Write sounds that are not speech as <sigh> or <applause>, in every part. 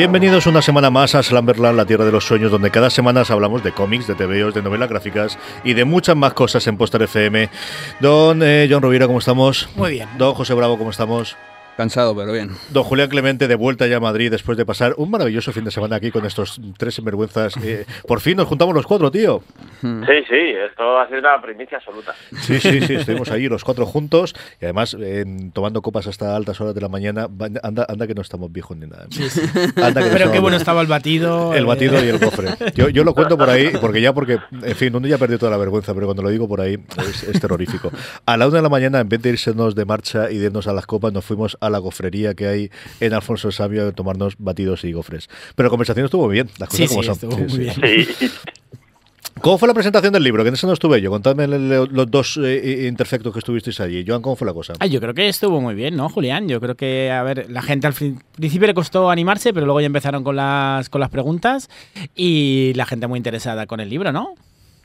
Bienvenidos una semana más a Slamberland, la tierra de los sueños, donde cada semana hablamos de cómics, de TVOs, de novelas gráficas y de muchas más cosas en Postar FM. Don eh, John Rovira, ¿cómo estamos? Muy bien. Don José Bravo, ¿cómo estamos? Cansado, pero bien. Don Julián Clemente, de vuelta ya a Madrid después de pasar un maravilloso fin de semana aquí con estos tres sinvergüenzas. Eh, <laughs> por fin nos juntamos los cuatro, tío. Sí, sí, esto ha sido una primicia absoluta. Sí, sí, sí, <laughs> estuvimos ahí los cuatro juntos y además eh, tomando copas hasta altas horas de la mañana. Anda, anda que no estamos viejos ni nada. Sí, sí. Pero qué bueno estaba el batido. El batido y el cofre. Yo, yo, lo cuento por ahí, <laughs> porque ya, porque, en fin, uno ya perdió toda la vergüenza, pero cuando lo digo por ahí es, es terrorífico. A la una de la mañana, en vez de irnos de marcha y de irnos a las copas, nos fuimos a la gofrería que hay en Alfonso Sabio a tomarnos batidos y gofres. Pero la conversación estuvo bien, las cosas sí, como sí, son. Estuvo muy bien. ¿Cómo fue la presentación del libro? Que en eso no estuve yo. Contadme los dos eh, interfectos que estuvisteis allí. Joan, ¿cómo fue la cosa? Ah, yo creo que estuvo muy bien, ¿no, Julián? Yo creo que, a ver, la gente al principio le costó animarse, pero luego ya empezaron con las, con las preguntas y la gente muy interesada con el libro, ¿no?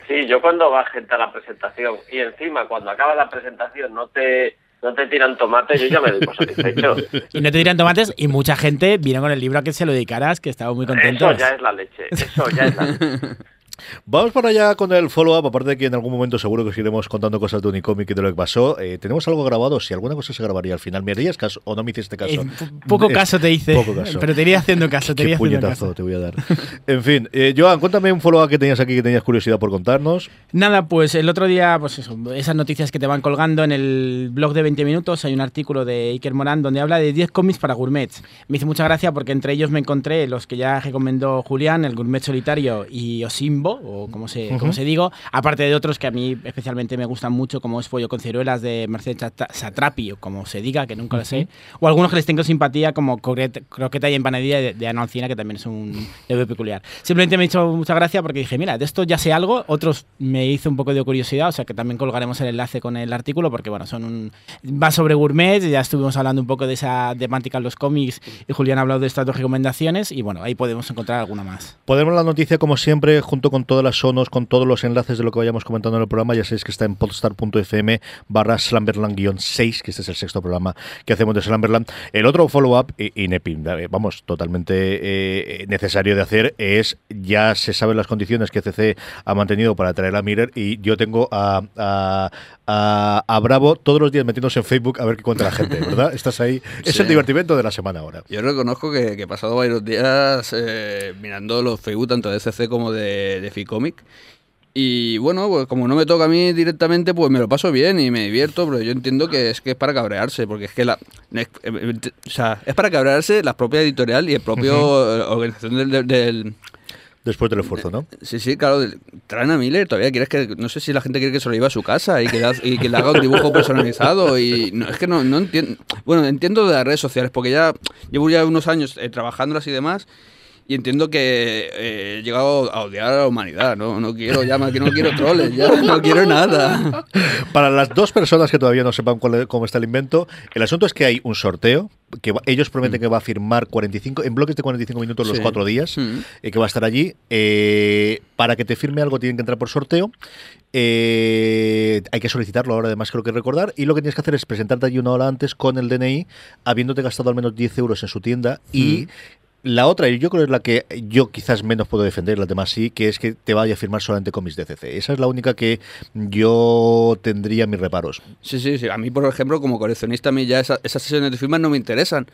Sí, yo cuando va gente a la presentación y encima cuando acaba la presentación no te no te tiran tomates, yo ya me doy por satisfecho. <laughs> y no te tiran tomates y mucha gente vino con el libro a que se lo dedicaras, que estaba muy contentos. Eso ya es la leche, eso ya es la leche. <laughs> Vamos para allá con el follow-up, aparte de que en algún momento seguro que os iremos contando cosas de Unicomic y de lo que pasó. Eh, ¿Tenemos algo grabado? Si alguna cosa se grabaría al final, ¿me harías caso o no me hiciste caso? Eh, poco caso te hice, poco caso. pero te iría haciendo caso. Te Qué puñetazo caso. te voy a dar. En fin, eh, Joan, cuéntame un follow-up que tenías aquí que tenías curiosidad por contarnos. Nada, pues el otro día, pues eso, esas noticias que te van colgando en el blog de 20 minutos, hay un artículo de Iker Morán donde habla de 10 cómics para gourmets. Me hizo mucha gracia porque entre ellos me encontré los que ya recomendó Julián, el gourmet solitario y Osimbo, o como se, como se digo, aparte de otros que a mí especialmente me gustan mucho, como es Pollo con ciruelas de Mercedes Satrapi, o como se diga, que nunca lo sé, o algunos que les tengo simpatía, como Croqueta y empanadilla de, de Ana Alcina, que también es un leve peculiar. Simplemente me ha hecho mucha gracia porque dije, mira, de esto ya sé algo, otros me hizo un poco de curiosidad, o sea que también colgaremos el enlace con el artículo, porque bueno, son un... va sobre gourmet, ya estuvimos hablando un poco de esa temática en los cómics, y Julián ha hablado de estas dos recomendaciones, y bueno, ahí podemos encontrar alguna más. Podemos la noticia, como siempre, junto con todas las sonos, con todos los enlaces de lo que vayamos comentando en el programa. Ya sabéis que está en podstar.fm barra slamberland-6, que este es el sexto programa que hacemos de Slamberland. El otro follow-up, y, y Nepi, eh, vamos, totalmente eh, necesario de hacer, es ya se saben las condiciones que CC ha mantenido para traer a Miller y yo tengo a, a, a, a Bravo todos los días metiéndose en Facebook a ver qué cuenta la gente, ¿verdad? <laughs> Estás ahí. Es el divertimento de la semana ahora. Yo reconozco que, que he pasado varios días eh, mirando los Facebook tanto de CC como de, de Ficomic. Y bueno, pues como no me toca a mí directamente, pues me lo paso bien y me divierto, pero yo entiendo que es que es para cabrearse, porque es que la... es- eh, o sea, es para cabrearse la propia editorial y el propio eh, organización del- del- Después del esfuerzo, ¿no? Sí, sí, claro. Traen a Miller, todavía quieres que. No sé si la gente quiere que se lo lleve a su casa y que, le, y que le haga un dibujo personalizado. Y no, es que no, no entiendo. Bueno, entiendo de las redes sociales, porque ya llevo ya unos años eh, trabajándolas y demás. Y entiendo que eh, he llegado a odiar a la humanidad, ¿no? No quiero ya que no quiero troles, ya no quiero nada. <laughs> Para las dos personas que todavía no sepan cuál es- cómo está el invento, el asunto es que hay un sorteo que va- ellos prometen que va a firmar 45 en bloques de 45 minutos los Sí. cuatro días, Mm. eh, que va a estar allí. Eh, para que te firme algo tienen que entrar por sorteo. Eh, hay que solicitarlo ahora, además creo que recordar. Y lo que tienes que hacer es presentarte allí una hora antes con el DNI, habiéndote gastado al menos 10 euros en su tienda y... La otra, y yo creo que es la que yo quizás menos puedo defender, las demás sí, que es que te vaya a firmar solamente cómics de CC. Esa es la única que yo tendría mis reparos. Sí, sí, sí. A mí, por ejemplo, como coleccionista, a mí ya esa- esas sesiones de firmas no me interesan.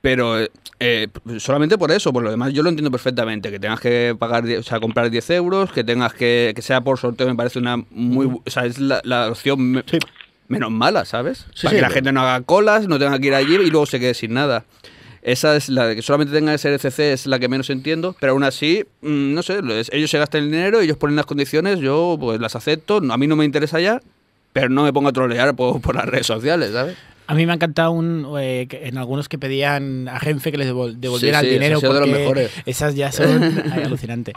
Pero eh, solamente por eso, por lo demás yo lo entiendo perfectamente, que tengas que pagar, o sea, comprar 10 euros, que tengas que, que sea por sorteo, me parece una muy, o sea, es la, la opción Sí. menos mala, ¿sabes? Sí, Para sí, que la gente no haga colas, no tenga que ir allí y luego se quede sin nada. Esa es la que solamente tenga SRCC, es la que menos entiendo, pero aún así, mm, no sé, ellos se gastan el dinero, ellos ponen las condiciones, yo pues las acepto, a mí no me interesa ya, pero no me pongo a trolear por, por las redes sociales, ¿sabes? A mí me ha encantado un, eh, en algunos que pedían a Renfe que les devol- devolviera Sí, el sí, dinero ha sido de los mejores. esas ya son <laughs> alucinantes.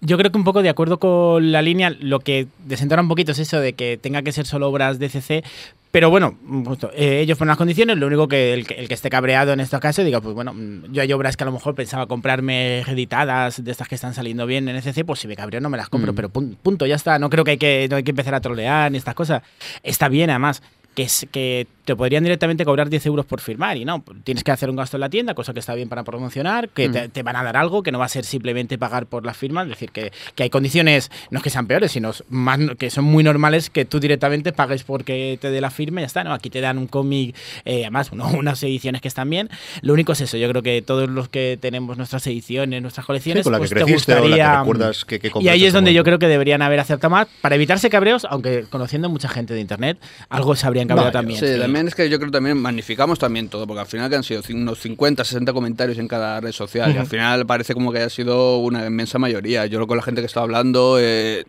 Yo creo que un poco de acuerdo con la línea, lo que desentona un poquito es eso de que tenga que ser solo obras de CC, pero bueno, justo, eh, ellos ponen las condiciones, lo único que el, que el que esté cabreado en estos casos diga, pues bueno, mm, yo hay obras que a lo mejor pensaba comprarme editadas, de estas que están saliendo bien en ECC, pues si me cabreo no me las compro, Mm. pero pun- punto, ya está, no creo que hay que, no hay que empezar a trolear ni estas cosas. Está bien además. Que, es, que te podrían directamente cobrar 10 euros por firmar y no, tienes que hacer un gasto en la tienda, cosa que está bien para promocionar, que te, te van a dar algo, que no va a ser simplemente pagar por las firmas, es decir, que, que hay condiciones, no es que sean peores, sino más que son muy normales que tú directamente pagues porque te dé la firma y ya está, ¿no? Aquí te dan un cómic, eh, además, uno- <laughs> unas ediciones que están bien. Lo único es eso, yo creo que todos los que tenemos nuestras ediciones, nuestras colecciones, con la que pues te creciste o la que gustaría... recuerdas que- que y ahí es donde yo creo que deberían haber acertado más, para evitarse cabreos, aunque conociendo mucha gente de internet, algo se habrían cabreado Vaya, también. Sí. También es que yo creo también magnificamos también todo, porque al final que han sido unos 50, 60 comentarios en cada red social, y al final parece como que haya sido una inmensa mayoría. Yo creo que la gente que está hablando eh,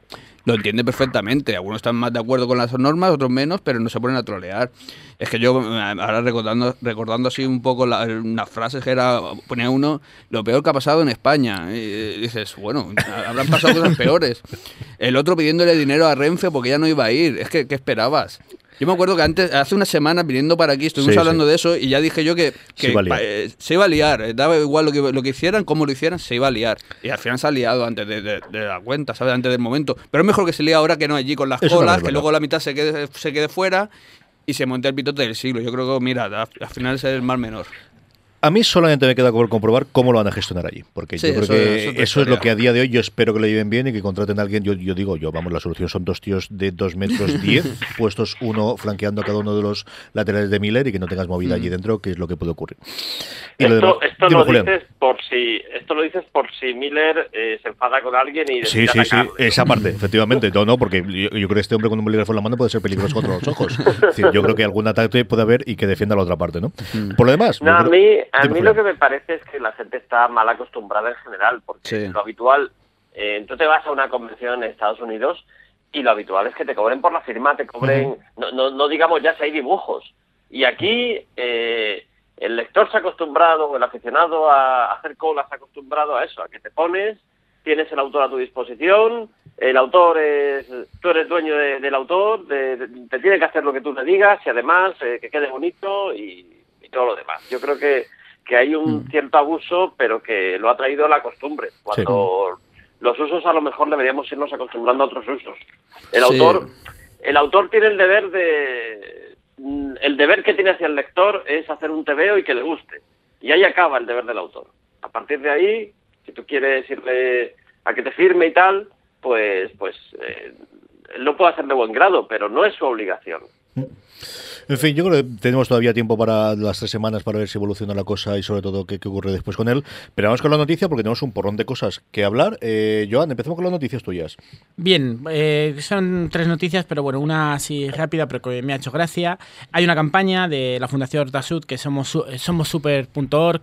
lo entiende perfectamente. Algunos están más de acuerdo con las normas, otros menos, pero no se ponen a trolear. Es que yo, eh, ahora recordando, recordando así un poco la- unas frases que era, ponía uno, lo peor que ha pasado en España. Y dices, bueno, habrán pasado cosas peores. El otro pidiéndole dinero a Renfe porque ya no iba a ir. Es que, ¿qué esperabas? Yo me acuerdo que antes, hace unas semanas viniendo para aquí, estuvimos Sí, hablando sí. de eso y ya dije yo que, que Se iba a liar. eh, se iba a liar. eh, Daba igual lo que, lo que hicieran, cómo lo hicieran, se iba a liar. Y al final se ha liado antes de, de- de la cuenta, ¿sabes? Antes del momento. Pero es mejor que se líe ahora que no allí con las Eso colas, que luego la mitad se quede, se quede fuera y se monte el pitote del siglo. Yo creo que, mira, al, al final es el mal menor. A mí solamente me queda por comprobar cómo lo van a gestionar allí, porque Sí, yo creo eso- que eso es eso, otra es lo que a día de hoy yo espero que lo lleven bien y que contraten a alguien. Yo, yo digo, yo vamos, la solución son dos tíos de dos metros <laughs> diez, puestos uno flanqueando a cada uno de los laterales de Miller y que no tengas movida allí dentro, que es lo que puede ocurrir. Y lo Esto, demás- esto Dime, lo dices por si esto lo dices por si Miller eh, se enfada con alguien y Sí, sí, sí, esa parte, efectivamente. No, no, porque yo, yo creo que este hombre con un bolígrafo en la mano puede ser peligroso contra los ojos. <laughs> Es decir, yo creo que algún ataque puede haber y que defienda la otra parte, ¿no? Por lo demás, No, a mí, a mí lo que me parece es que la gente está mal acostumbrada en general, porque Sí. lo habitual, eh, tú te vas a una convención en Estados Unidos y lo habitual es que te cobren por la firma, te cobren, no, no, no digamos ya si hay dibujos. Y aquí eh, el lector se ha acostumbrado, el aficionado a hacer colas se ha acostumbrado a eso, a que te pones, tienes el autor a tu disposición, el autor es, tú eres dueño de- del autor, de- de- te tiene que hacer lo que tú le digas y además eh, que quede bonito y, y todo lo demás. Yo creo que, que hay un cierto abuso, pero que lo ha traído la costumbre. Cuando los usos a lo mejor deberíamos irnos acostumbrando a otros usos. El Sí. autor, el autor tiene el deber de mm, el deber que tiene hacia el lector es hacer un tebeo y que le guste. Y ahí acaba el deber del autor. A partir de ahí, si tú quieres irle a que te firme y tal, pues pues eh, lo puede hacer de buen grado, pero no es su obligación. En fin, yo creo que tenemos todavía tiempo para las tres semanas para ver si evoluciona la cosa y sobre todo qué, ocurre después con él. Pero vamos con la noticia porque tenemos un porrón de cosas que hablar. Eh, Joan, empezamos con las noticias tuyas. Bien, eh, son tres noticias, pero bueno, una así rápida, pero que me ha hecho gracia. Hay una campaña de la Fundación Hortasud que somos su- somos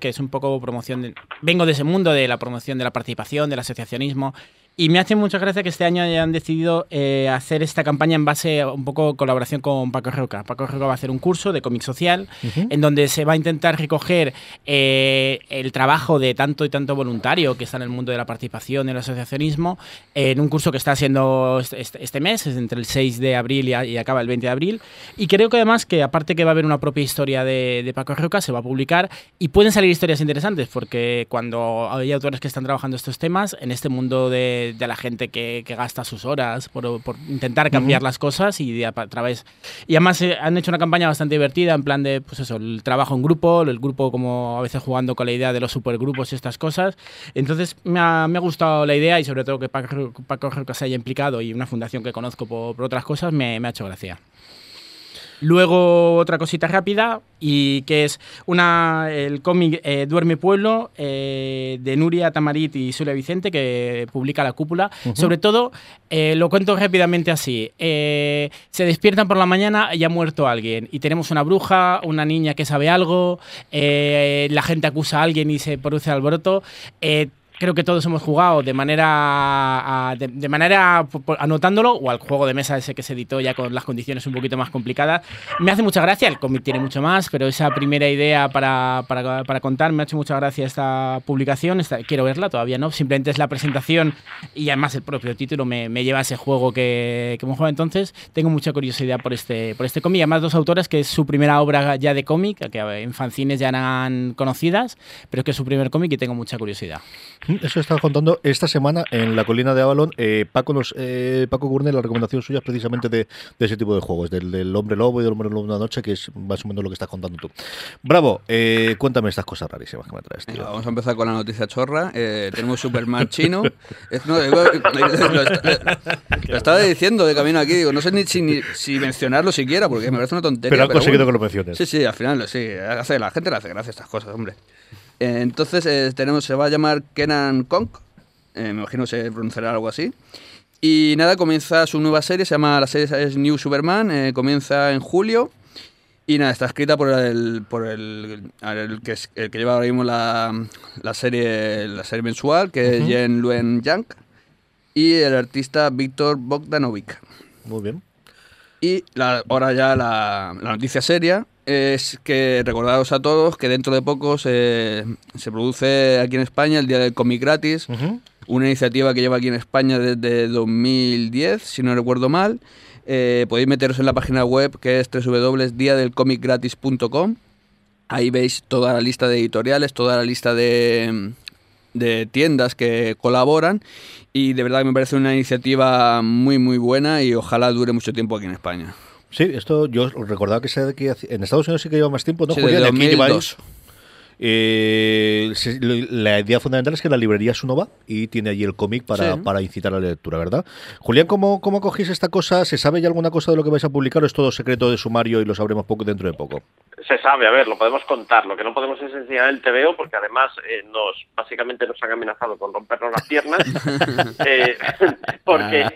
que es un poco promoción. De, vengo de ese mundo de la promoción de la participación, del asociacionismo. Y me hace mucha gracia que este año hayan decidido eh, hacer esta campaña en base a un poco colaboración con Paco Roca. Paco Roca va a hacer un curso de cómic social en donde se va a intentar recoger eh, el trabajo de tanto y tanto voluntario que está en el mundo de la participación y el asociacionismo en un curso que está haciendo este, este- este mes, es entre el 6 de abril y, a- y acaba el 20 de abril. Y creo que además que aparte que va a haber una propia historia de, de Paco Roca, se va a publicar y pueden salir historias interesantes porque cuando hay autores que están trabajando estos temas, en este mundo de, de la gente que, que gasta sus horas por, por intentar cambiar las cosas y a, a través... Y además eh, han hecho una campaña bastante divertida en plan de, pues eso, el trabajo en grupo, el grupo como a veces jugando con la idea de los supergrupos y estas cosas. Entonces me ha, me ha gustado la idea y sobre todo que Paco, Paco Roca se haya implicado y una fundación que conozco por, por otras cosas me, me ha hecho gracia. Luego otra cosita rápida y que es una el cómic eh, Duerme Pueblo eh, de Nuria Tamarit y Zulia Vicente que publica La Cúpula. Sobre todo, eh, lo cuento rápidamente así, se despiertan por la mañana y ha muerto alguien y tenemos una bruja, una niña que sabe algo, la gente acusa a alguien y se produce alboroto creo que todos hemos jugado de manera de, manera anotándolo o al juego de mesa ese que se editó ya con las condiciones un poquito más complicadas. Me hace mucha gracia, el cómic tiene mucho más, pero esa primera idea para, para, contar me ha hecho mucha gracia esta publicación. quiero verla, todavía no, simplemente es la presentación y además el propio título me, me lleva a ese juego que, que hemos jugado entonces. Tengo mucha curiosidad por este, por este cómic, además dos autoras que es su primera obra ya de cómic, que en fanzines ya eran conocidas, pero es que es su primer cómic y tengo mucha curiosidad. Eso estaba contando esta semana en la colina de Avalon. Eh, Paco, nos, eh, Paco Gurney, la recomendación suya es precisamente de, ese tipo de juegos, del, hombre lobo y del hombre lobo de una noche, que es más o menos lo que estás contando tú. Bravo, eh, cuéntame estas cosas rarísimas que me traes, tío. vamos a empezar con la noticia chorra. tenemos Superman chino. lo, estaba diciendo de camino aquí, digo, no sé ni si, mencionarlo siquiera, porque me parece una tontería. Pero has conseguido que lo menciones. Sí, sí, al final sí. Hace, la gente le hace gracia estas cosas, hombre. Eh, entonces eh, tenemos, se va a llamar Kenan Kong, eh, me imagino que se pronunciará algo así. Y nada, comienza su nueva serie, se llama, la serie es New Superman, comienza en julio. Y nada, está escrita por el, por el, que, el que lleva ahora mismo la, la, serie, la serie mensual, que es Jen Luen Yang, y el artista Víctor Bogdanovic. Muy bien. Y la, ahora ya la, la noticia seria es que recordaros a todos que dentro de poco se, se produce aquí en España el Día del Cómic Gratis, una iniciativa que lleva aquí en España desde 2010, si no recuerdo mal. Eh, podéis meteros en la página web que es www.diadelcomicgratis.com. Ahí veis toda la lista de editoriales, toda la lista de, de tiendas que colaboran y de verdad me parece una iniciativa muy muy buena y ojalá dure mucho tiempo aquí en España. Sí, esto yo recordaba que, que en Estados Unidos sí que lleva más tiempo, ¿no? Sí, Julián, aquí lleváis, eh, la idea fundamental es que la librería es va y tiene allí el cómic para, para, incitar a la lectura, ¿verdad? Julián, ¿cómo, ¿cómo cogís esta cosa? ¿Se sabe ya alguna cosa de lo que vais a publicar o es todo secreto de sumario y lo sabremos poco dentro de poco? Se sabe, a ver, lo podemos contar. Lo que no podemos es enseñar el TVO porque además eh, nos básicamente nos han amenazado con rompernos las piernas. <laughs> eh, <laughs> porque ah.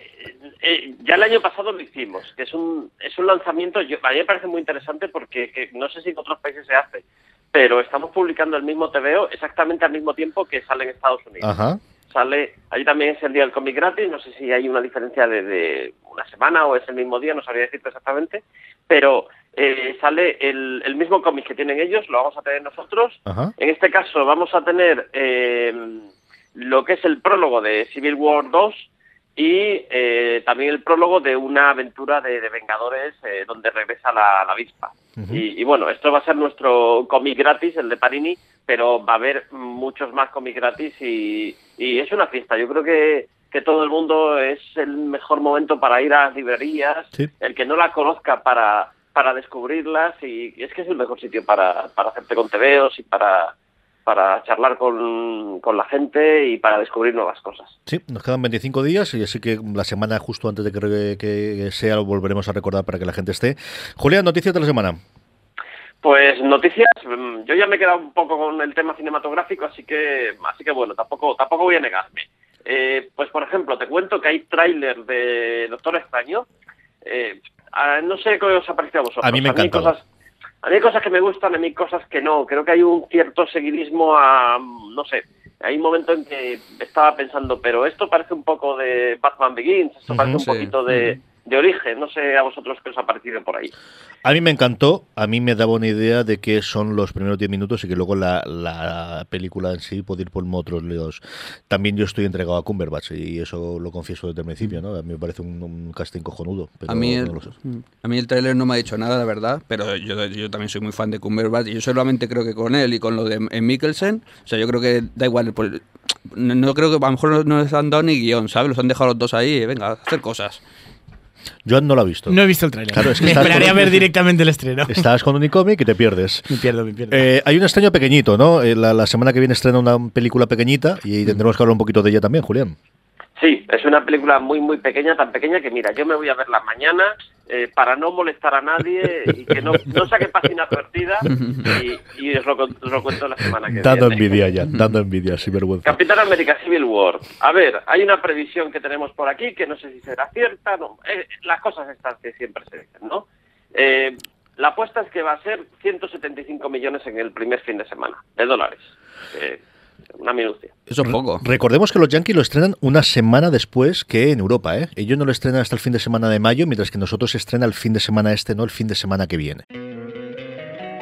eh, ya el año pasado lo hicimos, que es un, es un lanzamiento, yo, a mí me parece muy interesante porque no sé si en otros países se hace pero estamos publicando el mismo TVO exactamente al mismo tiempo que sale en Estados Unidos. Sale, ahí también es el día del cómic gratis, no sé si hay una diferencia de, una semana o es el mismo día, no sabría decirte exactamente, pero eh, sale el, el mismo cómic que tienen ellos, lo vamos a tener nosotros. En este caso vamos a tener eh, lo que es el prólogo de Civil War 2, y eh, también el prólogo de una aventura de, Vengadores eh, donde regresa la, avispa. y, bueno, esto va a ser nuestro cómic gratis, el de Parini, pero va a haber muchos más cómics gratis y, es una fiesta. Yo creo que, que todo el mundo es el mejor momento para ir a las librerías, el que no la conozca para, para descubrirlas y es que es el mejor sitio para, para hacerte con tebeos y para para charlar con, la gente y para descubrir nuevas cosas. Sí, nos quedan 25 días y así que la semana justo antes de que, que sea lo volveremos a recordar para que la gente esté. Julián, noticias de la semana. Pues noticias, mm, yo ya me he quedado un poco con el tema cinematográfico, así que, así que bueno, tampoco, tampoco voy a negarme. Eh, pues por ejemplo, te cuento que hay tráiler de Doctor Extraño. Eh, ah, no sé qué os ha parecido a vosotros. A mí me encanta. Cosas, a mí hay cosas que me gustan, a mí hay cosas que no. Creo que hay un cierto seguidismo a, no sé, hay un momento en que estaba pensando, pero esto parece un poco de Batman Begins, esto parece un poquito de, de origen. No sé a vosotros qué os ha parecido por ahí. A mí me encantó, a mí me daba una idea de que son los primeros 10 minutos y que luego la, la película en sí puede ir por otros lados. También yo estoy entregado a Cumberbatch y eso lo confieso desde el principio, ¿no? A mí me parece un, casting cojonudo. a, mí el, a mí el trailer no me ha dicho nada, la verdad, pero yo, yo también soy muy fan de Cumberbatch y yo solamente creo que con él y con lo de Mikkelsen, o sea, yo creo que da igual, no, creo que a lo mejor no, les han dado ni guion, ¿sabes? Los han dejado los dos ahí, venga, a hacer cosas. Yo no lo he visto. No he visto el trailer. me esperaré a ver directamente el estreno. Estás con un cómic y te pierdes. Me pierdo, me pierdo. Eh, hay un estreno pequeñito, ¿no? Eh, la, semana que viene estrena una película pequeñita y tendremos que hablar un poquito de ella también, Julián. Sí, es una película muy, muy pequeña, tan pequeña que mira, yo me voy a verla mañana eh, para no molestar a nadie y que no, no saque paz inadvertida y, y os, lo, os lo cuento la semana que Dando viene. envidia ya, dando envidia, sin vergüenza. Capitán América Civil War. A ver, hay una previsión que tenemos por aquí que no sé si será cierta. No, Eh, las cosas estas que siempre se dicen, ¿no? Eh, la apuesta es que va a ser 175 millones en el primer fin de semana de dólares. Una minucia. Eso es poco. Recordemos que los Yankees lo estrenan una semana después que en Europa, ¿eh? Ellos no lo estrenan hasta el fin de semana de mayo, mientras que nosotros se estrena el fin de semana este, no el fin de semana que viene.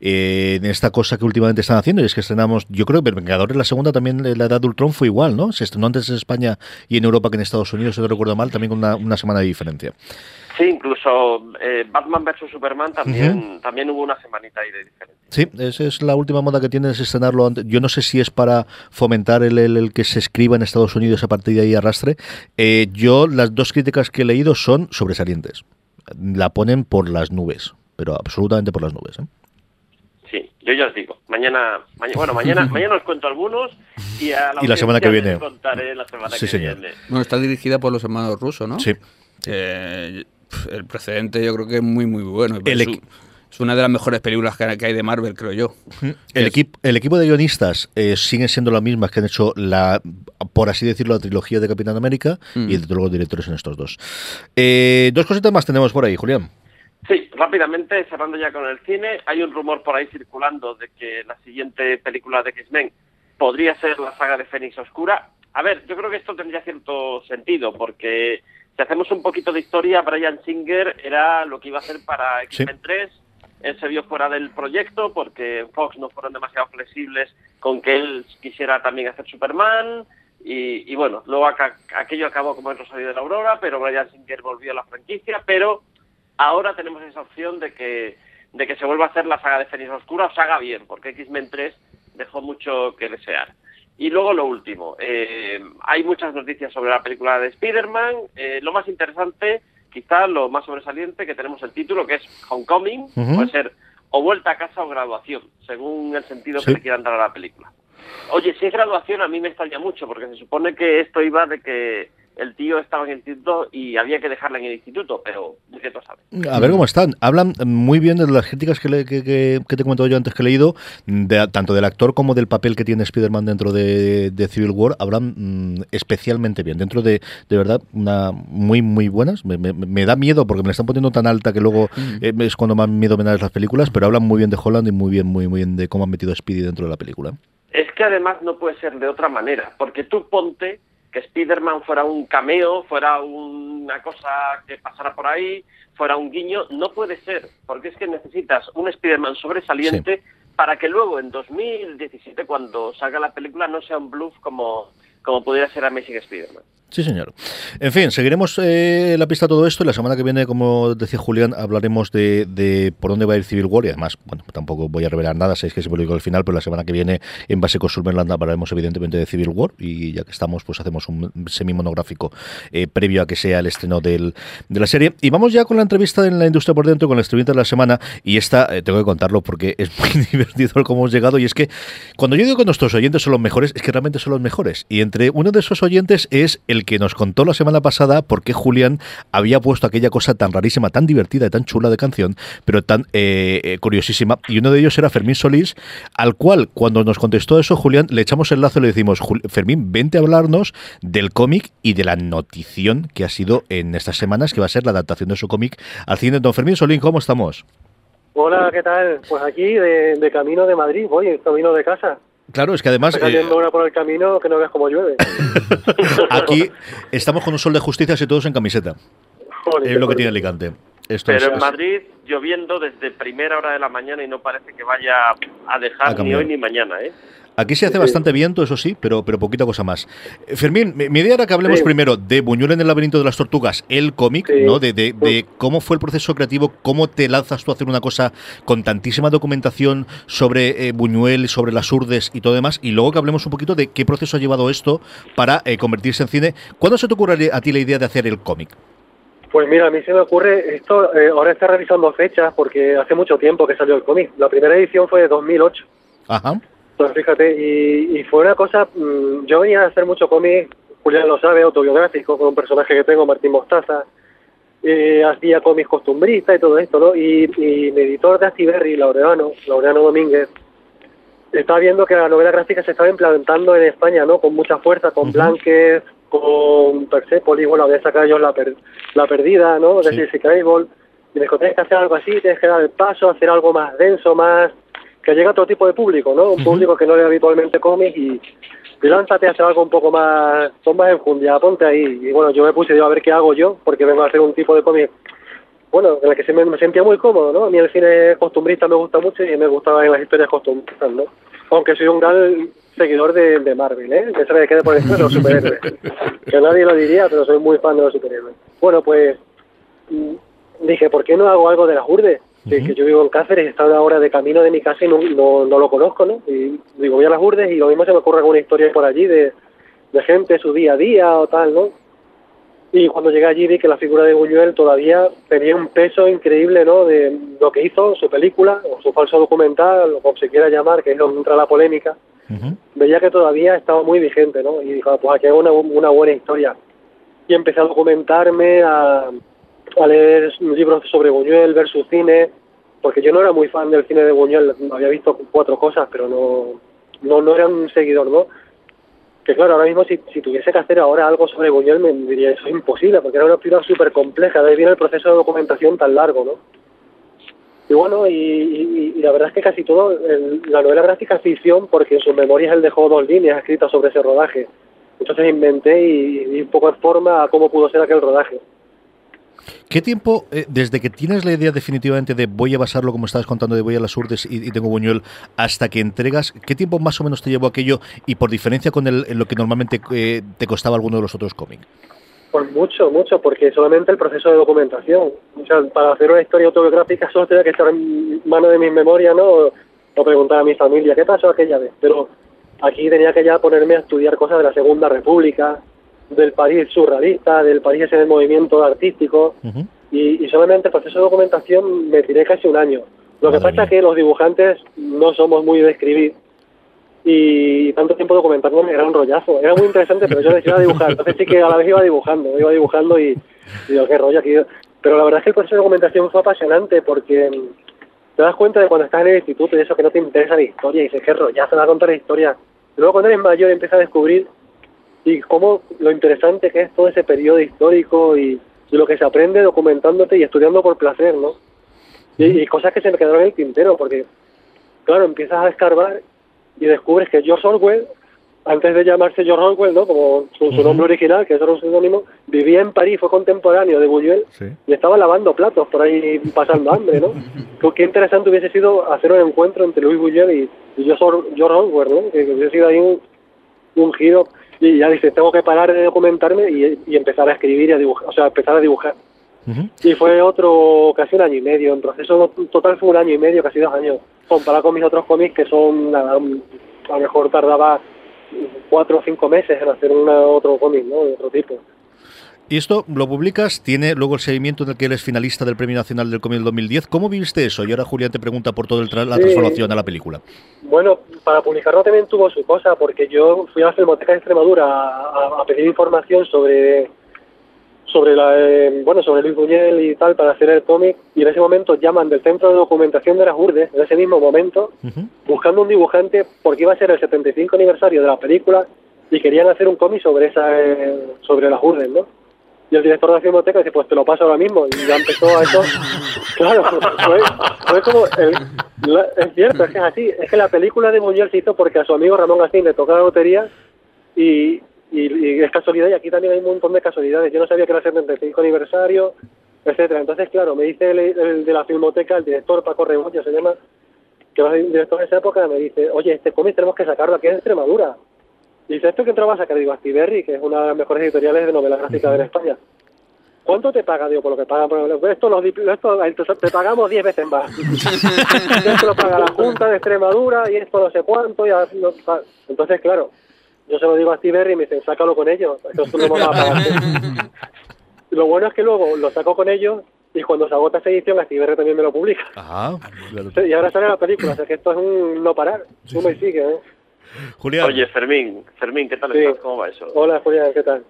Eh, en esta cosa que últimamente están haciendo, y es que estrenamos, yo creo que Vengadores la segunda también, la edad de Ultron fue igual, ¿no? Se estrenó antes en España y en Europa que en Estados Unidos, si no recuerdo mal, también con una, una semana de diferencia. Sí, incluso eh, Batman vs Superman también, también hubo una semanita ahí de diferencia. Sí, esa es la última moda que tienen, es estrenarlo antes. Yo no sé si es para fomentar el, el- el que se escriba en Estados Unidos a partir de ahí arrastre. Eh, yo, las dos críticas que he leído son sobresalientes. La ponen por las nubes, pero absolutamente por las nubes. ¿eh? Sí, yo ya os digo. Mañana, mañana bueno, mañana, <laughs> mañana os cuento algunos y, a Y la semana que viene. les contaré la semana Sí, que señor. viene. Bueno, está dirigida por los hermanos rusos, ¿no? Sí. Eh, el precedente yo creo que es muy, muy bueno. El es, una de las mejores películas que hay de Marvel, creo yo. El, equipo, el equipo de guionistas eh, siguen siendo las mismas que han hecho la, por así decirlo, la trilogía de Capitán América Mm. y desde luego directores en estos dos. Eh, dos cositas más tenemos por ahí, Julián. Sí, rápidamente, cerrando ya con el cine, hay un rumor por ahí circulando de que la siguiente película de X-Men podría ser la saga de Fénix Oscura. A ver, yo creo que esto tendría cierto sentido, porque si hacemos un poquito de historia, Brian Singer era lo que iba a hacer para X-Men 3. Él se vio fuera del proyecto porque Fox no fueron demasiado flexibles con que él quisiera también hacer Superman. Y, y bueno, luego aquello acabó como el Rosario de la Aurora, pero Brian Singer volvió a la franquicia, pero ahora tenemos esa opción de que, de que se vuelva a hacer la saga de Fénix Oscura o saga bien, porque X-Men 3 dejó mucho que desear. Y luego lo último, eh, hay muchas noticias sobre la película de Spider-Man. Eh, lo más interesante, quizá lo más sobresaliente, que tenemos el título, que es Homecoming, puede ser o vuelta a casa o graduación, según el sentido Sí. que le quieran dar a la película. Oye, si es graduación a mí me extraña mucho, porque se supone que esto iba de que el tío estaba en el instituto y había que dejarla en el instituto, pero ¿qué tú sabes? A ver cómo están. Hablan muy bien de las críticas que, le- que, que- que te he comentado yo antes que he leído, de- tanto del actor como del papel que tiene Spider-Man dentro de, de Civil War. Hablan mm, especialmente bien. Dentro de, de verdad, una muy, muy buenas. Me, me- me da miedo porque me la están poniendo tan alta que luego eh, es cuando más miedo me dan las películas, pero hablan muy bien de Holland y muy bien, muy, muy bien de cómo han metido a Speedy dentro de la película. Es que además no puede ser de otra manera, porque tú ponte que Spider-Man fuera un cameo, fuera una cosa que pasara por ahí, fuera un guiño, no puede ser, porque es que necesitas un Spider-Man sobresaliente para que luego en 2017, cuando salga la película, no sea un bluff como, como pudiera ser Amazing Spider-Man. Sí, señor. En fin, seguiremos eh, la pista todo esto la semana que viene, como decía Julián, hablaremos de, de por dónde va a ir Civil War y además, bueno, tampoco voy a revelar nada, sabéis que lo digo al final, pero la semana que viene en base con Superland hablaremos evidentemente de Civil War y ya que estamos, pues hacemos un semi-monográfico eh, previo a que sea el estreno del, de la serie. Y vamos ya con la entrevista en la industria por dentro, con la entrevista de la semana y esta eh, tengo que contarlo porque es <laughs> muy divertido el cómo hemos llegado y es que cuando yo digo que nuestros oyentes son los mejores, es que realmente son los mejores. Y entre uno de esos oyentes es el que nos contó la semana pasada por qué Julián había puesto aquella cosa tan rarísima, tan divertida y tan chula de canción, pero tan eh, eh, curiosísima. Y uno de ellos era Fermín Solís, al cual cuando nos contestó eso, Julián, le echamos el lazo y le decimos, "Jul- Fermín, vente a hablarnos del cómic y de la notición que ha sido en estas semanas, que va a ser la adaptación de su cómic al cine. Don Fermín Solín, ¿cómo estamos? Hola, ¿qué tal? Pues aquí de, de camino de Madrid, voy, camino de casa. Claro, es que además... Está eh, cayendo una por el camino que no veas cómo llueve. <laughs> Aquí estamos con un sol de justicia y todos en camiseta. Joder, Es lo que tiene Alicante. Esto Pero es, en Madrid lloviendo desde primera hora de la mañana y no parece que vaya a A dejar ni hoy ni mañana, ¿eh? Aquí se hace Sí. bastante viento, eso sí, pero, pero poquita cosa más. Eh, Fermín, mi, mi idea era que hablemos Sí. primero de Buñuel en el laberinto de las tortugas, el cómic, Sí. ¿no? De, de- de cómo fue el proceso creativo, cómo te lanzas tú a hacer una cosa con tantísima documentación sobre eh, Buñuel, sobre las urdes y todo demás, y luego que hablemos un poquito de qué proceso ha llevado esto para eh, convertirse en cine. ¿Cuándo se te ocurre a ti la idea de hacer el cómic? Pues mira, a mí se me ocurre, esto eh, ahora está revisando fechas porque hace mucho tiempo que salió el cómic. La primera edición fue de 2008. Ajá. Pues fíjate, y, y fue una cosa, mm, yo venía a hacer mucho cómic, Julián lo sabe, autobiográfico, con un personaje que tengo, Martín Mostaza, eh, hacía cómics costumbristas y todo esto, ¿no? Y, y mi editor de Astiberri, Laureano, Laureano Domínguez, estaba viendo que la novela gráfica se estaba implantando en España, ¿no? Con mucha fuerza, con Ujú. Blanquez, con Persepolis, bueno, había sacado yo la, per- la perdida, ¿no? De Sí. Circe Cable, y me dijo, tienes que hacer algo así, tienes que dar el paso, hacer algo más denso, más que llegue a otro tipo de público, ¿no? Un público que no lee habitualmente cómics y, y lánzate a hacer algo un poco más, pon más enjundia, ponte ahí. Y bueno, yo me puse, digo, a ver qué hago yo, porque vengo a hacer un tipo de cómic, bueno, en el que se me, me sentía muy cómodo, ¿no? A mí el cine costumbrista me gusta mucho y me gustaban las historias costumbristas, ¿no? Aunque soy un gran seguidor de, de Marvel, ¿eh? Que se me quede por esto de los superhéroes. que nadie lo diría, pero soy muy fan de los superhéroes. Bueno, pues mm, dije, ¿por qué no hago algo de las urdes? Que, yo vivo en Cáceres, he estado ahora de camino de mi casa y no, no, no lo conozco, ¿no? Y digo, voy a las urdes y lo mismo se me ocurre alguna historia por allí de, de gente, su día a día o tal, ¿no? Y cuando llegué allí vi que la figura de Buñuel todavía tenía un peso increíble, ¿no? De lo que hizo, su película, o su falso documental, o como se quiera llamar, que es donde entra la polémica, veía que todavía estaba muy vigente, ¿no? Y dijo, pues aquí hay una, una buena historia. Y empecé a documentarme, a, a leer libros sobre Buñuel, ver su cine, porque yo no era muy fan del cine de Buñuel, había visto cuatro cosas, pero no, no, no era un seguidor, ¿no? Que claro, ahora mismo si, si tuviese que hacer ahora algo sobre Buñuel me diría, eso es imposible, porque era una figura súper compleja, de ahí viene el proceso de documentación tan largo, ¿no? Y bueno, y, y- la verdad es que casi todo, la novela gráfica es ficción porque en sus memorias él dejó dos líneas escritas sobre ese rodaje. Entonces inventé y, y un poco en forma a cómo pudo ser aquel rodaje. ¿Qué tiempo, eh, desde que tienes la idea definitivamente de voy a basarlo, como estabas contando, de voy a las urdes y, tengo Buñuel, hasta que entregas, qué tiempo más o menos te llevó aquello y por diferencia con el, lo que normalmente eh, te costaba alguno de los otros cómics? Pues mucho, mucho, porque solamente el proceso de documentación. O sea, para hacer una historia autobiográfica solo tenía que estar en mano de mi memoria, ¿no? O preguntar a mi familia, ¿qué pasó aquella vez? Pero aquí tenía que ya ponerme a estudiar cosas de la Segunda República, del París surrealista, del París ese movimiento artístico, y, y solamente el proceso de documentación me tiré casi un año. Lo que pasa mía. es que los dibujantes no somos muy de escribir y tanto tiempo documentándome era un rollazo. Era muy interesante, pero yo necesitaba dibujar. Entonces sí que a la vez iba dibujando, iba dibujando y, y digo, qué rollo aquí. Pero la verdad es que el proceso de documentación fue apasionante porque mm, te das cuenta de cuando estás en el instituto y eso que no te interesa la historia y dices, qué rollazo, me va a contar la historia. Y luego cuando eres mayor empiezas a descubrir y cómo lo interesante que es todo ese periodo histórico y, y lo que se aprende documentándote y estudiando por placer, ¿no? Y, y cosas que se me quedaron en el tintero, porque, claro, empiezas a escarbar y descubres que George Orwell, antes de llamarse George Orwell, ¿no? Como su, su nombre original, que es un seudónimo, vivía en París, fue contemporáneo de Buñuel Sí. y estaba lavando platos por ahí pasando hambre, ¿no? <laughs> Qué- interesante hubiese sido hacer un encuentro entre Louis Buñuel y, y George Or- George Orwell, ¿no? Que, que hubiese sido ahí un, un giro y ya dices, tengo que parar de documentarme y, y empezar a escribir y a dibujar, o sea, empezar a dibujar. Y fue otro, casi un año y medio, en proceso total fue un año y medio, casi dos años, comparado con mis otros cómics que son, un- a lo mejor tardaba cuatro o cinco meses en hacer una, otro cómic, ¿no? De otro tipo. Y esto lo publicas, tiene luego el seguimiento en el que eres finalista del Premio Nacional del Cómic del 2010. ¿Cómo viviste eso? Y ahora Julián te pregunta por toda la Sí. transformación a la película. Bueno, para publicarlo también tuvo su cosa, porque yo fui a la Filmoteca de Extremadura a, a- a pedir información sobre sobre la eh, bueno sobre Luis Buñuel y tal para hacer el cómic y en ese momento llaman del centro de documentación de las Urdes en ese mismo momento buscando un dibujante porque iba a ser el 75 aniversario de la película y querían hacer un cómic sobre esa eh, sobre las Urdes, ¿no? Y el director de la Filmoteca dice, pues te lo paso ahora mismo. Y ya empezó a eso. <laughs> Claro, fue, fue como... el- la- es cierto, es que es así. Es que la película de Buñuel se hizo porque a su amigo Ramón Gacín le tocó la lotería y, y, y es casualidad. Y aquí también hay un montón de casualidades. Yo no sabía que era el 75 aniversario, etcétera Entonces, claro, me dice el, el de la Filmoteca, el director Paco Rebollo se llama, que era el director de esa época, me dice, oye, este cómic tenemos que sacarlo aquí en Extremadura. Y dice, ¿esto que entraba a sacar? Digo, Astiberri, que es una de las mejores editoriales de novela gráfica de España. ¿Cuánto te paga? Digo, por lo que pagan. Por esto, los, esto te pagamos 10 veces más. <laughs> esto lo paga la Junta de Extremadura y esto no sé cuánto. Y a- no- pa- entonces, claro, yo se lo digo a Astiberri y me dicen, sácalo con ellos. Eso no vamos a pagar. lo bueno es que luego lo saco con ellos y cuando se agota esa edición, Astiberri también me lo publica. Ajá. claro. Y ahora sale la película, o sea que esto es un no parar. Tú me sigues, ¿eh? Julián. Oye, Fermín, Fermín, ¿qué tal Sí. estás? ¿Cómo va eso? Hola, Julián, ¿qué tal?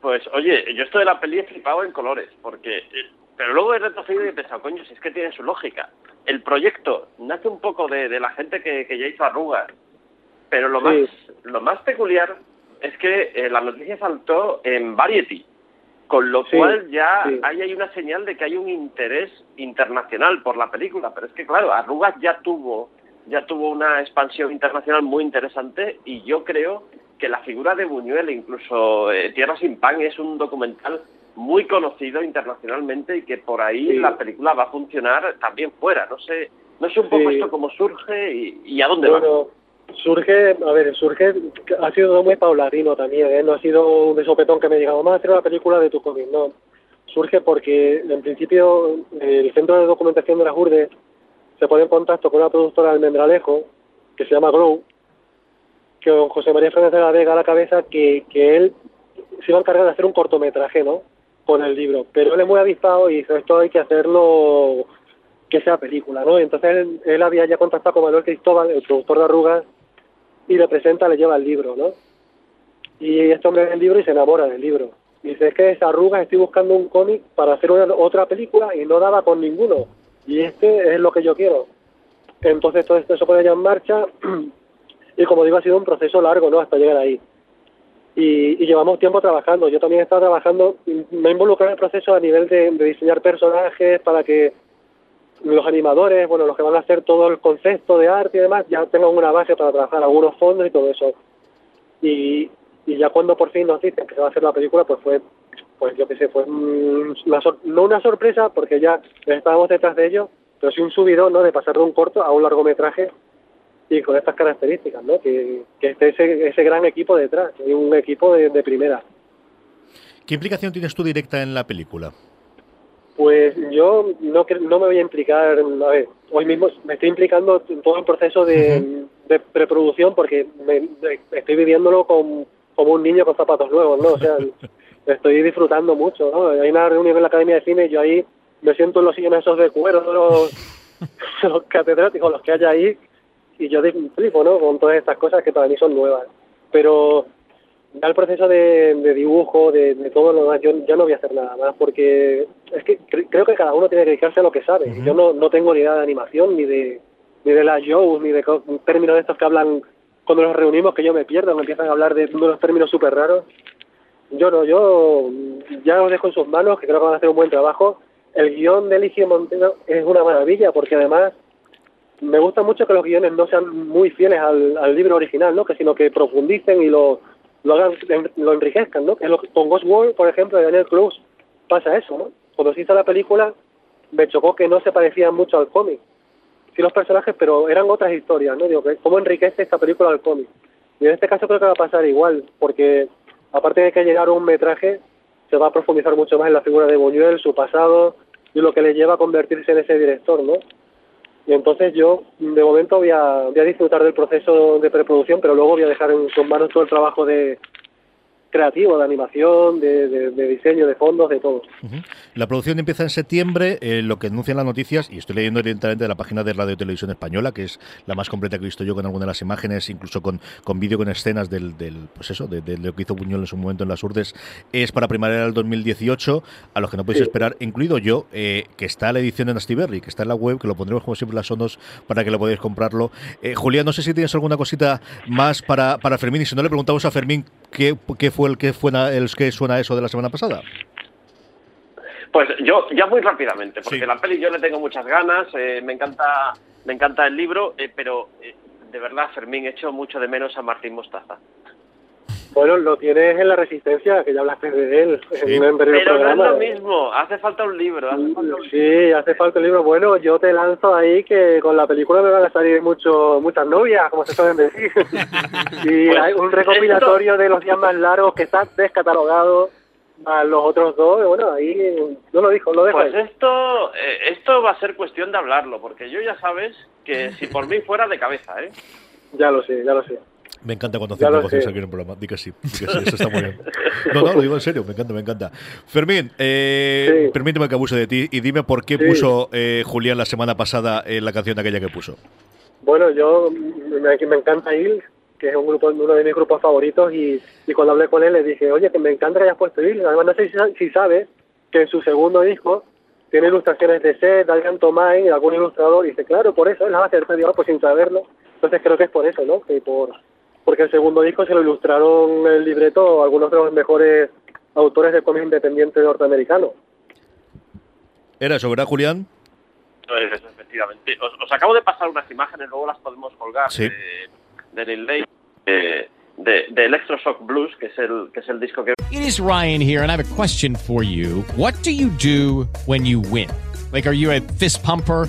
Pues, oye, yo esto de la peli he flipado en colores, porque... eh, Pero luego he retrocedido y he pensado, coño, si es que tiene su lógica. El proyecto nace un poco de, de la gente que, que ya hizo arrugas, pero lo, Sí. más, lo más peculiar es que eh, la noticia saltó en Variety, con lo Sí, cual ya sí. ahí hay una señal de que hay un interés internacional por la película. Pero es que, claro, Arrugas ya tuvo, ya tuvo una expansión internacional muy interesante y yo creo que la figura de Buñuel, incluso eh, Tierra sin pan, es un documental muy conocido internacionalmente y que por ahí Sí. la película va a funcionar también fuera. No sé, no sé un poco Sí. esto cómo surge y, y a dónde va. Surge, a ver, surge, ha sido muy paulatino también, ¿eh? no ha sido un sopetón que me diga, vamos a hacer una película de tu cómic, no. Surge porque, en principio, el Centro de Documentación de las Urdes se pone en contacto con una productora de Almendralejo, que se llama que con José María Fernández de la Vega a la cabeza, que, que él se iba a encargar de hacer un cortometraje, ¿no?, con el libro. Pero él es muy avispado y dice, esto hay que hacerlo que sea película, ¿no? Entonces él, él había ya contactado con Manuel Cristóbal, el productor de Arrugas, y le presenta, le lleva el libro, ¿no? Y este hombre ve el libro y se enamora del libro. Y dice, es que esa Arrugas estoy buscando un cómic para hacer una, otra película y no daba con ninguno. Y este es lo que yo quiero. Entonces todo esto se pone ya en marcha <clears throat> y como digo ha sido un proceso largo, ¿no? Hasta llegar ahí. Y, y llevamos tiempo trabajando. Yo también he estado trabajando, me he involucrado en el proceso a nivel de, diseñar personajes para que los animadores, bueno, los que van a hacer todo el concepto de arte y demás, ya tengan una base para trabajar algunos fondos y todo eso. Y, y ya cuando por fin nos dicen que se va a hacer la película, pues fue, pues yo qué sé, fue una no una sorpresa porque ya estábamos detrás de ello, pero sí un subidón, ¿no? De pasar de un corto a un largometraje y con estas características, ¿no? Que, que esté ese, ese gran equipo detrás, y un equipo de, de primera. ¿Qué implicación tienes tú directa en la película? Pues yo no, no me voy a implicar, a ver, hoy mismo me estoy implicando en todo el proceso de, de preproducción porque me, de- estoy viviéndolo con- como un niño con zapatos nuevos, ¿no? O sea, <laughs> estoy disfrutando mucho, ¿no? Hay una reunión en la Academia de Cine y yo ahí me siento en los sillones esos de cuero, los, <laughs> los catedráticos, los que haya ahí, y yo flipo, ¿no? Con todas estas cosas que para mí son nuevas. Pero ya el proceso de, de dibujo, de, de todo lo demás, yo ya no voy a hacer nada más porque es que cre- creo que cada uno tiene que dedicarse a lo que sabe. Yo no, no tengo ni idea de animación, ni de ni de las shows, ni de términos de estos que hablan cuando nos reunimos que yo me pierdo, me empiezan a hablar de unos términos súper raros. Yo no, yo ya os dejo en sus manos, que creo que van a hacer un buen trabajo. El guion de Eligio Montero es una maravilla porque además me gusta mucho que los guiones no sean muy fieles al, al libro original, ¿no? Que sino que profundicen y lo, lo hagan, lo enriquezcan, ¿no? Que lo con Ghost World, por ejemplo, de Daniel Close, pasa eso, ¿no? Cuando se hizo la película, me chocó que no se parecían mucho al cómic. Sí los personajes, pero eran otras historias, ¿no? Digo, ¿cómo enriquece esta película al cómic? Y en este caso creo que va a pasar igual, porque aparte de que llegar un metraje, se va a profundizar mucho más en la figura de Buñuel, su pasado y lo que le lleva a convertirse en ese director, ¿no? Y entonces yo, de momento, voy a, voy a disfrutar del proceso de preproducción, pero luego voy a dejar en sus manos todo el trabajo de creativo, de animación, de, de- de diseño, de fondos, de todo. La producción empieza en septiembre, eh, lo que anuncian las noticias, y estoy leyendo directamente de la página de Radio y Televisión Española, que es la más completa que he visto yo con algunas de las imágenes, incluso con, con vídeo, con escenas del, del pues eso, de, de lo que hizo Buñuel en su momento en las Urdes, es para primavera del 2018, a los que no podéis Sí. esperar, incluido yo, eh, que está la edición en Astiberri, que está en la web, que lo pondremos como siempre en las sonos para que lo podáis comprarlo. Eh, Julián, no sé si tienes alguna cosita más para, para Fermín, y si no le preguntamos a Fermín qué, qué fue el que el que suena eso de la semana pasada. Pues yo, ya muy rápidamente, porque Sí. la peli yo le tengo muchas ganas, eh, me encanta me encanta el libro, eh, pero eh, de verdad, Fermín, echo mucho de menos a Martín Mostaza. Bueno, lo tienes en la Resistencia, que ya hablaste de él en un anterior Pero no es programa. lo mismo, hace falta un libro. Hace falta un libro. Sí, hace falta el libro. Bueno, yo te lanzo ahí que con la película me van a salir mucho, muchas novias, como se suelen decir. <laughs> y Pues hay un recopilatorio de los días más largos que está descatalogado a los otros dos. bueno, ahí no lo dijo, lo dejo Pues ahí. esto, eh, esto va a ser cuestión de hablarlo, porque yo ya sabes que si por mí fuera de cabeza, ¿eh? Ya lo sé, ya lo sé. Me encanta cuando hacen negocios aquí en el programa. Di que sí, di que sí, eso está muy bien. No, no, lo digo en serio, me encanta, me encanta. Fermín, eh, Sí. permíteme que abuse de ti y dime por qué Sí. puso eh, Julián la semana pasada en la canción aquella que puso. Bueno, yo me, me encanta Il, que es un grupo, uno de mis grupos favoritos, y, y cuando hablé con él le dije, oye, que me encanta que hayas puesto Il. Además, no sé si, si sabes que en su segundo disco tiene ilustraciones de Seth, de y de algún ilustrador, y dice, claro, por eso, él las hacer, digo, pues sin saberlo. Entonces creo que es por eso, ¿no? Que por, porque el segundo disco se lo ilustraron el libreto algunos de los mejores autores de cómics independientes norteamericanos. ¿Era eso, verdad, Julián? Pues, efectivamente. Os, os acabo de pasar unas imágenes, luego las podemos colgar Sí. de, de Lil Day, eh, de, de Electroshock Blues, que es el que es el disco que It is Ryan here, and I have a question for you. What do you do when you win? Like, are you a fist pumper?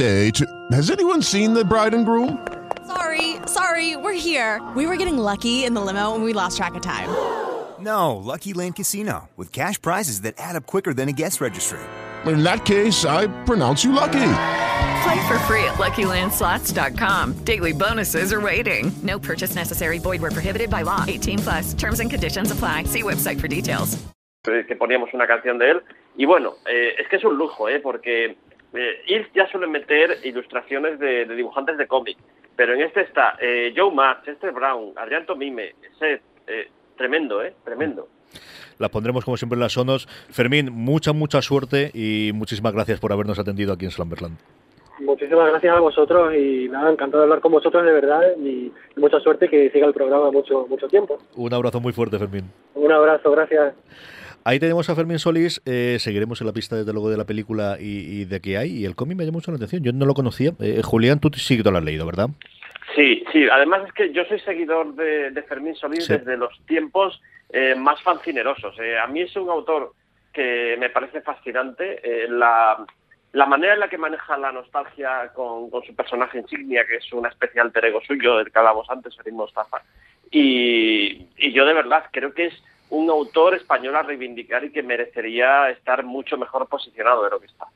to. Has anyone seen the bride and groom? Sorry, sorry, we're here. We were getting lucky in the limo and we lost track of time. No, Lucky Land Casino, with cash prizes that add up quicker than a guest registry. In that case, I pronounce you lucky. Play for free at LuckyLandSlots.com. Daily bonuses are waiting. No purchase necessary. Void were prohibited by law. 18 plus. Terms and conditions apply. See website for details. que que poníamos una canción de él. Y bueno, eh, es que es un lujo, ¿eh? porque eh, ILS ya suele meter ilustraciones de, de dibujantes de cómic, pero en este está eh, Joe Matt, Chester Brown, Adrián Tomime, Seth, eh, tremendo, ¿eh? Tremendo. Las pondremos como siempre en las sonos. Fermín, mucha, mucha suerte y muchísimas gracias por habernos atendido aquí en Slamberland. Muchísimas gracias a vosotros y nada, encantado de hablar con vosotros de verdad y, y mucha suerte y que siga el programa mucho, mucho tiempo. Un abrazo muy fuerte, Fermín. Un abrazo, gracias. Ahí tenemos a Fermín Solís, eh, seguiremos en la pista desde luego de la película y, y de qué hay, y el cómic me llamó mucho la atención, yo no lo conocía. Eh, Julián, tú sí que te lo has leído, ¿verdad? Sí, sí, además es que yo soy seguidor de, de Fermín Solís Sí. desde los tiempos eh, más fancinerosos. Eh, a mí es un autor que me parece fascinante. eh, la, la manera en la que maneja la nostalgia con, con su personaje insignia, que es una especie alter ego suyo, del que hablábamos antes, Ferim Mostafa. Y, y yo de verdad creo que es un autor español a reivindicar y que merecería estar mucho mejor posicionado de lo que está.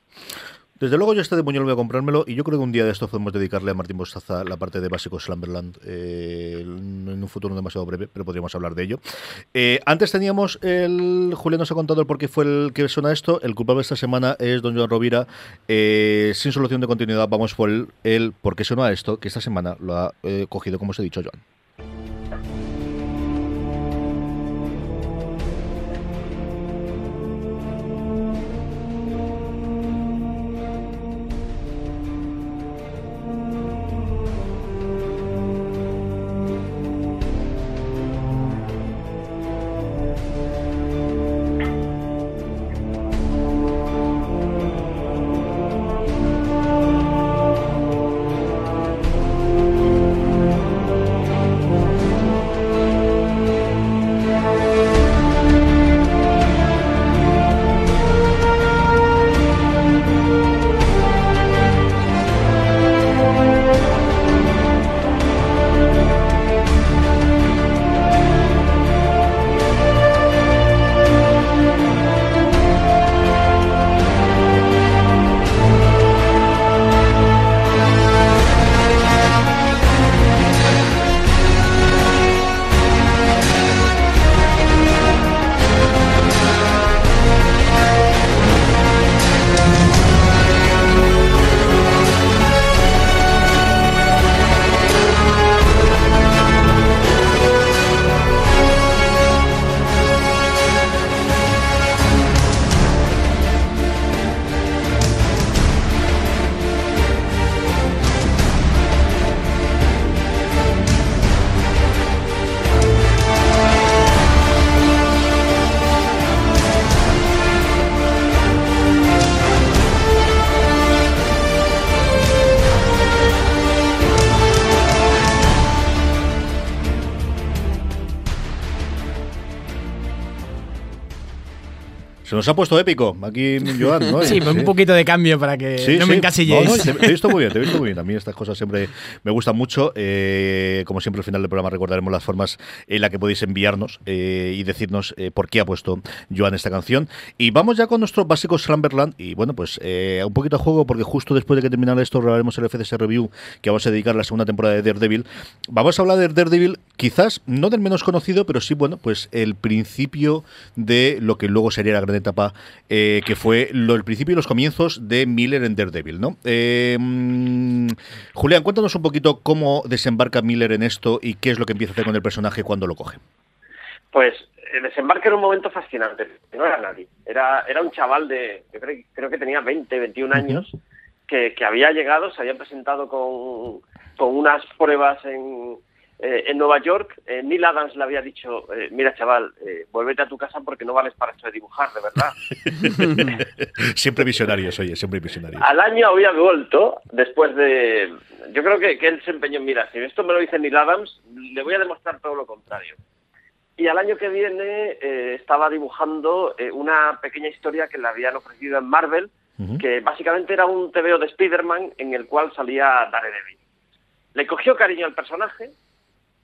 Desde luego yo este de Buñuel voy a comprármelo y yo creo que un día de estos podemos dedicarle a Martín Bostaza la parte de básicos Slamberland eh, en un futuro demasiado breve, pero podríamos hablar de ello. Eh, antes teníamos el... Julián nos ha contado el por qué fue el que suena esto. El culpable esta semana es don Joan Rovira. Eh, sin solución de continuidad vamos por el, el por qué suena esto, que esta semana lo ha cogido, como os he dicho, Joan. Se nos ha puesto épico aquí, Joan, ¿no? Sí, pues un poquito de cambio para que Sí, no sí. me encasilléis. No, no, te, te he visto muy bien, te he visto muy bien. A mí estas cosas siempre me gustan mucho. Eh, como siempre, al final del programa recordaremos las formas en las que podéis enviarnos eh, y decirnos eh, por qué ha puesto Joan esta canción. Y vamos ya con nuestro básico Slamberland. Y bueno, pues eh, un poquito a juego, porque justo después de que terminara esto, grabaremos el FCS Review que vamos a dedicar a la segunda temporada de Daredevil. Vamos a hablar de Daredevil, quizás no del menos conocido, pero sí, bueno, pues el principio de lo que luego sería la gran etapa, eh, que fue lo, el principio y los comienzos de Miller en Daredevil, ¿no? Eh, mm, Julián, cuéntanos un poquito cómo desembarca Miller en esto y qué es lo que empieza a hacer con el personaje cuando lo coge. Pues el desembarque era un momento fascinante. No era nadie. Era, era un chaval de, yo creo, creo que tenía 20, 21 años, que, que había llegado, se había presentado con, con unas pruebas en, eh, en Nueva York. Eh, Neil Adams le había dicho, eh, mira chaval, eh, vuélvete a tu casa porque no vales para esto de dibujar, de verdad. <laughs> siempre visionarios, oye, siempre visionarios. Al año había vuelto, después de... Yo creo que, que él se empeñó en, mira, si esto me lo dice Neil Adams, le voy a demostrar todo lo contrario. Y al año que viene eh, estaba dibujando eh, una pequeña historia que le habían ofrecido en Marvel, que básicamente era un TVO de Spider-Man en el cual salía Daredevil. Le cogió cariño al personaje,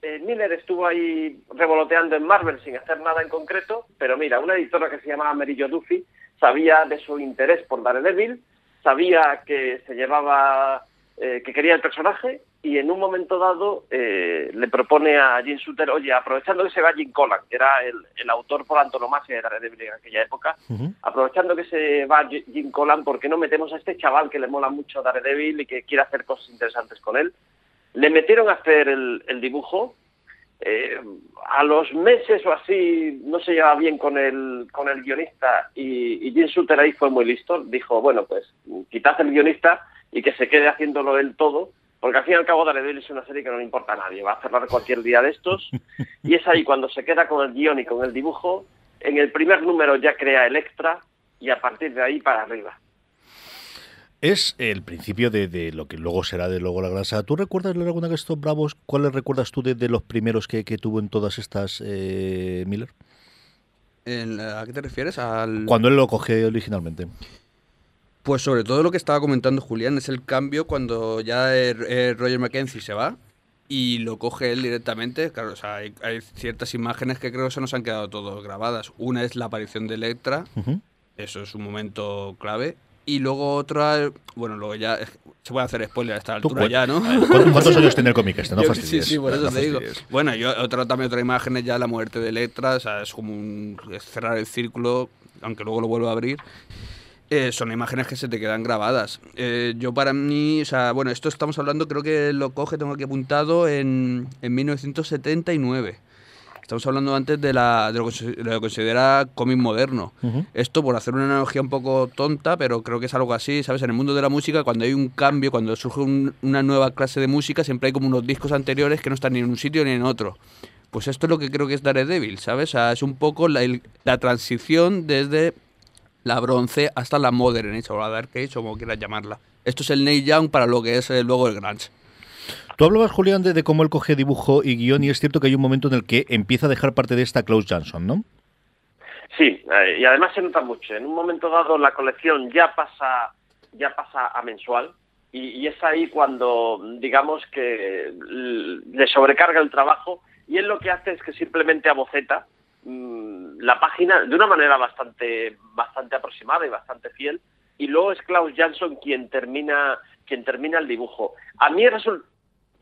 eh, Miller estuvo ahí revoloteando en Marvel sin hacer nada en concreto, pero mira, una editora que se llamaba Merillo Duffy sabía de su interés por Daredevil, sabía que se llevaba, eh, que quería el personaje y en un momento dado eh, le propone a Jim Shooter, oye, aprovechando que se va Jim Collan, que era el, el autor por antonomasia de Daredevil en aquella época, aprovechando que se va Jim Collan, ¿por qué no metemos a este chaval que le mola mucho Daredevil y que quiere hacer cosas interesantes con él? Le metieron a hacer el, el dibujo. eh, a los meses o así no se llevaba bien con el, con el guionista y, y Jim Shooter ahí fue muy listo. Dijo, bueno, pues quitad el guionista y que se quede haciéndolo él todo, porque al fin y al cabo Daredevil es una serie que no le importa a nadie. Va a cerrar cualquier día de estos <laughs> y es ahí cuando se queda con el guion y con el dibujo. En el primer número ya crea el extra y a partir de ahí para arriba. Es el principio de, de lo que luego será de luego la gran saga. ¿Tú recuerdas leer alguna de estos bravos? ¿Cuáles recuerdas tú de, de los primeros que, que tuvo en todas estas eh, Miller? ¿A qué te refieres? Al... Cuando él lo coge originalmente. Pues sobre todo lo que estaba comentando Julián es el cambio cuando ya eh, eh, Roger Mackenzie se va y lo coge él directamente. Claro, o sea, hay, hay ciertas imágenes que creo que se nos han quedado todos grabadas. Una es la aparición de Electra, eso es un momento clave. Y luego otra, bueno, luego ya se puede hacer spoiler a esta altura ya, ¿no? ¿cuántos- años tiene el cómic este? No Yo- fastidies, Sí, sí, por eso no te digo. Bueno, yo otra también otra imagen es ya la muerte de Electra, o sea, es como un es cerrar el círculo, aunque luego lo vuelvo a abrir. Eh, son imágenes que se te quedan grabadas. Eh, yo para mí, o sea, bueno, esto estamos hablando, creo que lo coge, tengo aquí apuntado, en, en 1979. Estamos hablando antes de, la, de lo que se de lo que considera cómic moderno. Esto, por hacer una analogía un poco tonta, pero creo que es algo así, ¿sabes? En el mundo de la música, cuando hay un cambio, cuando surge un- una nueva clase de música, siempre hay como unos discos anteriores que no están ni en un sitio ni en otro. Pues esto es lo que creo que es Daredevil, ¿sabes? O sea, es un poco la, el- la transición desde la bronce hasta la modern age, o la dark age, o como quieras llamarla. Esto es el Neil Young para lo que es eh, luego el grunge. Tú hablabas, Julián, de, cómo él coge dibujo y guion, y es cierto que hay un momento en el que empieza a dejar parte de esta Klaus Johnson, ¿no? Sí, eh, y además se nota mucho. En un momento dado la colección ya pasa, ya pasa a mensual y, es ahí cuando, digamos que l- le sobrecarga el trabajo y él lo que hace es que simplemente aboceta mm, la página de una manera bastante, bastante aproximada y bastante fiel y luego es Klaus Jansson quien termina, quien termina el dibujo. A mí resulta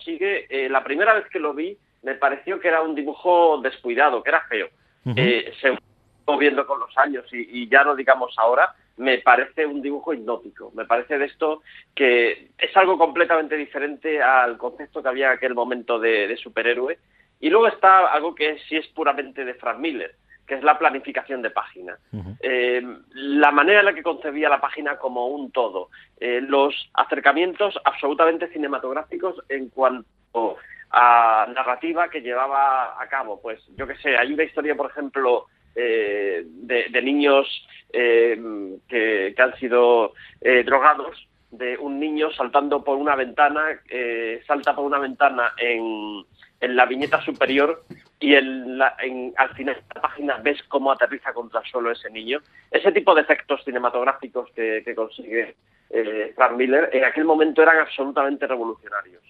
sigue, eh, la primera vez que lo vi me pareció que era un dibujo descuidado, que era feo. Eh, según fue viendo con los años y, y ya no digamos ahora, me parece un dibujo hipnótico. Me parece de esto que es algo completamente diferente al concepto que había en aquel momento de, de superhéroe. Y luego está algo que sí es puramente de Frank Miller, que es la planificación de página. Eh, la manera en la que concebía la página como un todo, eh, los acercamientos absolutamente cinematográficos en cuanto a narrativa que llevaba a cabo. Pues yo qué sé, hay una historia, por ejemplo, eh, de, de niños eh, que, que han sido eh, drogados de un niño saltando por una ventana, eh, salta por una ventana en, en la viñeta superior y en la- en- al final de la página ves cómo aterriza contra el suelo ese niño. Ese tipo de efectos cinematográficos que, consigue eh, Frank Miller en aquel momento eran absolutamente revolucionarios.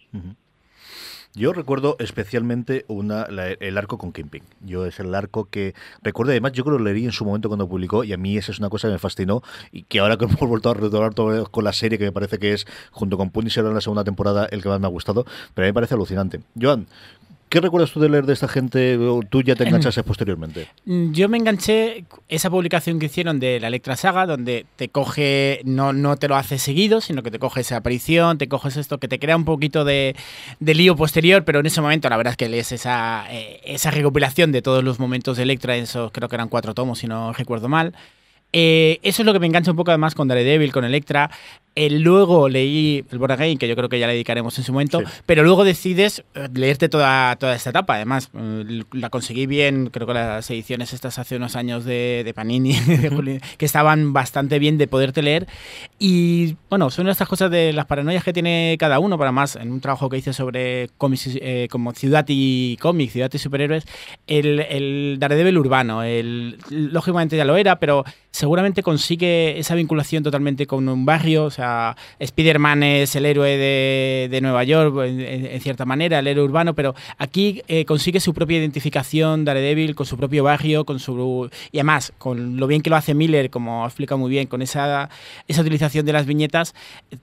Yo recuerdo especialmente una, la- el arco con Kimping. Yo es el arco que recuerdo, además yo creo que lo leí en su momento cuando publicó y a mí esa es una cosa que me fascinó y que ahora que <laughs> hemos vuelto a retomar todo con la serie que me parece que es junto con Punisher en la segunda temporada el que más me ha gustado, pero a mí me parece alucinante. Joan, ¿qué recuerdas tú de leer de esta gente o tú ya te <clears throat> enganchaste posteriormente? Yo me enganché esa publicación que hicieron de la Electra Saga, donde te coge, no, no te lo hace seguido, sino que te coge esa aparición, te coges esto, que te crea un poquito de, de lío posterior, pero en ese momento la verdad es que lees esa, eh, esa recopilación de todos los momentos de Electra, esos creo que eran cuatro tomos, si no recuerdo mal. Eh, eso es lo que me engancha un poco además con Daredevil, con Electra. Luego leí el Born Again, que yo creo que ya le dedicaremos en su momento, pero luego decides eh, leerte toda, toda esta etapa. Además, eh, la conseguí bien, creo que las ediciones estas hace unos años de, de Panini, <laughs> de Juli- que estaban bastante bien de poderte leer. Y bueno, son estas cosas de las paranoias que tiene cada uno, para más en un trabajo que hice sobre cómics eh, como ciudad y cómic, ciudad y superhéroes, el, el Daredevil urbano. El, lógicamente ya lo era, pero seguramente consigue esa vinculación totalmente con un barrio. O sea, Spider-Man es el héroe de, de Nueva York, en, cierta manera, el héroe urbano, pero aquí eh, consigue su propia identificación, Daredevil, con su propio barrio, con su y además, con lo bien que lo hace Miller, como explica muy bien, con esa, esa utilización de las viñetas,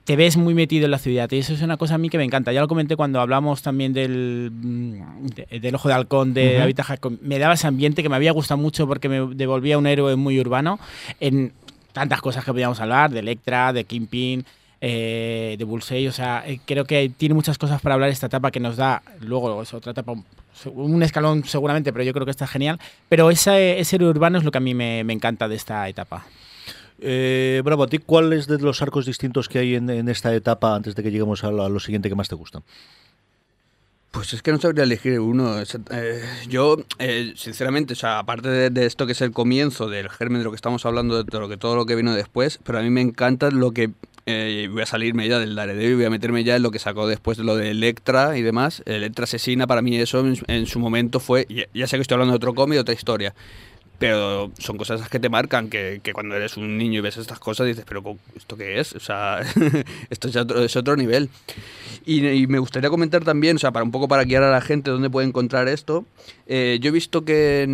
te ves muy metido en la ciudad. Y eso es una cosa a mí que me encanta. Ya lo comenté cuando hablamos también del, mm, de- del Ojo de Halcón de Ujú. David Me daba ese ambiente que me había gustado mucho porque me devolvía un héroe muy urbano en tantas cosas que podíamos hablar, de Electra, de Kingpin, eh, de Bullseye, o sea, eh, creo que tiene muchas cosas para hablar esta etapa que nos da, luego es otra etapa, un- escalón seguramente, pero yo creo que está genial, pero ese, ese urbano es lo que a mí me, encanta de esta etapa. Eh, Bravo, ¿a ti cuáles de los arcos distintos que hay en, en esta etapa, antes de que lleguemos a lo, a lo siguiente, que más te gustan? Pues es que no sabría elegir uno. Eh, yo, eh, sinceramente, o sea, aparte de, de esto que es el comienzo del germen de lo que estamos hablando, de todo lo que, todo lo que vino después, pero a mí me encanta lo que... eh, voy a salirme ya del Daredevil, voy a meterme ya en lo que sacó después de lo de Electra y demás. Electra Asesina, para mí eso en, en su momento fue... Ya, ya sé que estoy hablando de otro cómic, de otra historia. Pero son cosas que te marcan, que, que cuando eres un niño y ves estas cosas dices, pero ¿cómo- ¿esto qué es? O sea, <laughs> esto es otro, es otro nivel. Y, y me gustaría comentar también, o sea, para un poco para guiar a la gente dónde puede encontrar esto. eh, yo he visto que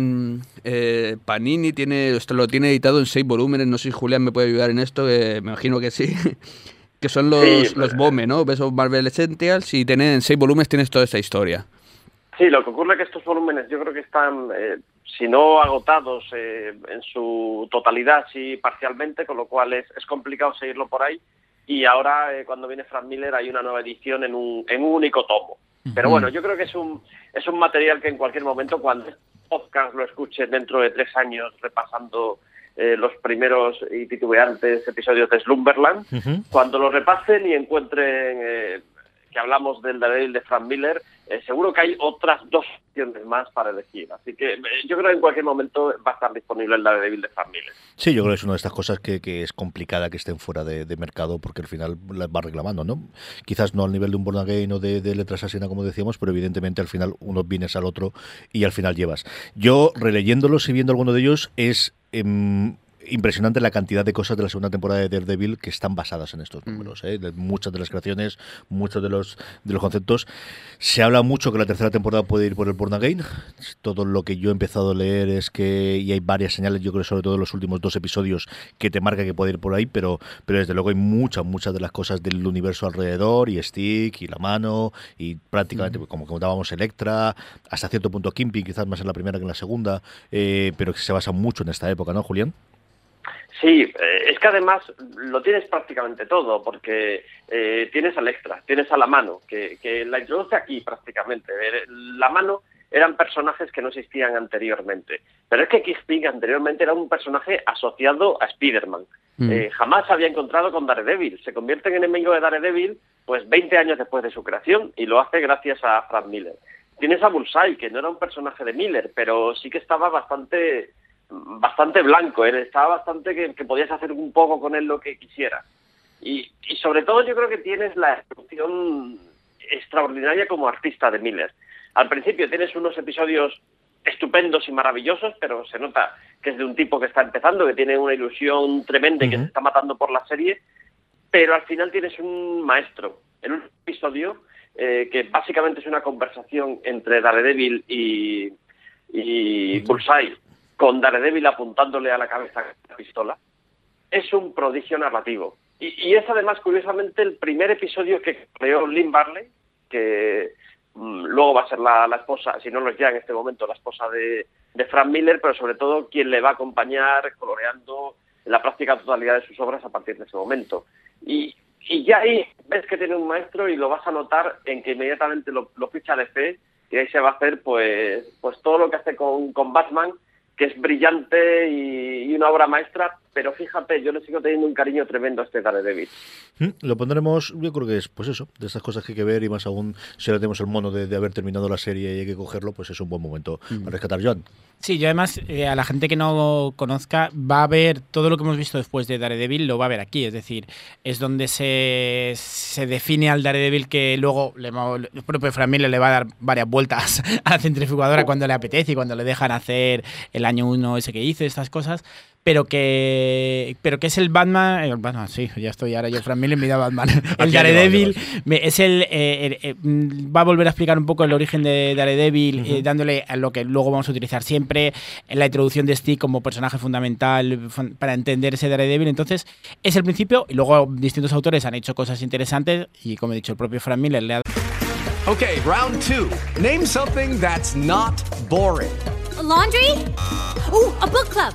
eh, Panini tiene, esto lo tiene editado en seis volúmenes, no sé si Julián me puede ayudar en esto, eh, me imagino que sí. <laughs> que son los, Sí, los BOME, ¿no? Of Marvel Essentials, y tienen, en seis volúmenes tienes toda esta historia. Sí, lo que ocurre es que estos volúmenes yo creo que están, eh, si no agotados eh, en su totalidad, sí parcialmente, con lo cual es, es complicado seguirlo por ahí. Y ahora, eh, cuando viene Frank Miller, hay una nueva edición en un, en un único tomo. Pero bueno, yo creo que es un, es un material que en cualquier momento, cuando el podcast lo escuche dentro de tres años, repasando eh, los primeros y titubeantes episodios de Slumberland, cuando lo repasen y encuentren eh, que hablamos del Daredevil de Frank Miller, eh, seguro que hay otras dos opciones más para elegir. Así que eh, yo creo que en cualquier momento va a estar disponible el Daredevil de Frank Miller. Sí, yo creo que es una de estas cosas que, es complicada que estén fuera de, mercado porque al final las va reclamando, ¿no? Quizás no al nivel de un Born Again o de, de Letras Asesina, como decíamos, pero evidentemente al final uno vienes al otro y al final llevas. Yo, releyéndolos y viendo alguno de ellos, es... impresionante la cantidad de cosas de la segunda temporada de Daredevil que están basadas en estos números. ¿eh? De muchas de las creaciones, muchos de los, de los conceptos. Se habla mucho que la tercera temporada puede ir por el Born Again. Todo lo que yo he empezado a leer es que, y hay varias señales, yo creo sobre todo en los últimos dos episodios, que te marca que puede ir por ahí, pero, pero desde luego hay muchas, muchas de las cosas del universo alrededor, y Stick, y la mano, y prácticamente, como comentábamos, Electra, hasta cierto punto Kimping, quizás más en la primera que en la segunda, eh, pero que se basa mucho en esta época, ¿no, Julián? Sí, eh, es que además lo tienes prácticamente todo, porque eh, tienes al extra, tienes a la mano, que, que la introduce aquí prácticamente. Eh, La mano eran personajes que no existían anteriormente. Pero es que Kingpin anteriormente era un personaje asociado a Spider-Man. Eh, jamás se había encontrado con Daredevil. Se convierte en enemigo de Daredevil pues 20 años después de su creación y lo hace gracias a Frank Miller. Tienes a Bullseye, que no era un personaje de Miller, pero sí que estaba bastante bastante blanco, él estaba bastante que, que podías hacer un poco con él lo que quisieras. Y, y sobre todo yo creo que tienes la evolución extraordinaria como artista de Miller. Al principio tienes unos episodios estupendos y maravillosos, pero se nota que es de un tipo que está empezando, que tiene una ilusión tremenda y que se está matando por la serie, pero al final tienes un maestro en un episodio eh, que básicamente es una conversación entre Daredevil y, y Bullseye, con Daredevil apuntándole a la cabeza con la pistola. Es un prodigio narrativo. Y, es además, curiosamente, el primer episodio que creó Lynn Barley, que mm, luego va a ser la, esposa, si no lo es ya en este momento, la esposa de, Frank Miller, pero sobre todo quien le va a acompañar coloreando la práctica totalidad de sus obras a partir de ese momento. Y, ya ahí ves que tiene un maestro y lo vas a notar en que inmediatamente lo, ficha de fe y ahí se va a hacer pues, pues todo lo que hace con Batman, que es brillante y, y una obra maestra, pero fíjate, yo le sigo teniendo un cariño tremendo a este Daredevil. Mm, Lo pondremos, yo creo que es, pues eso, de estas cosas que hay que ver y más aún si ahora tenemos el mono de, de haber terminado la serie y hay que cogerlo, pues es un buen momento para rescatar John. Sí, yo además, eh, a la gente que no conozca, va a ver todo lo que hemos visto después de Daredevil, lo va a ver aquí. Es decir, es donde se, se define al Daredevil que luego le, el propio Frank Miller le va a dar varias vueltas <laughs> a la centrifugadora cuando le apetece y cuando le dejan hacer el año uno ese que hizo, estas cosas. Pero que, pero que es el Batman, el Batman, sí, ya estoy ahora yo, Frank Miller, <laughs> me da Batman. El Daredevil es el, eh, eh, mm, va a volver a explicar un poco el origen de Daredevil, eh, dándole a lo que luego vamos a utilizar siempre, en la introducción de Stick como personaje fundamental fun- para entender ese Daredevil. Entonces, es el principio y luego distintos autores han hecho cosas interesantes y como he dicho, el propio Frank Miller le ha Okay, round two. Name something that's not boring. A laundry? Ooh, a book club.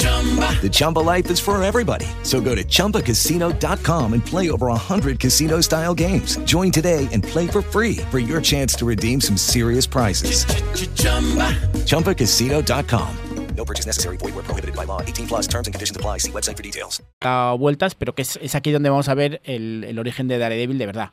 The Chumba life is for everybody. So go to ChumbaCasino.com and play over 100 casino-style games. Join today and play for free for your chance to redeem some serious prizes. ChumbaCasino.com. No purchase necessary. Void where prohibited by law. 18 plus terms and conditions apply. See website for details. dado vueltas, pero que es, es aquí donde vamos a ver el, el origen de Daredevil de verdad.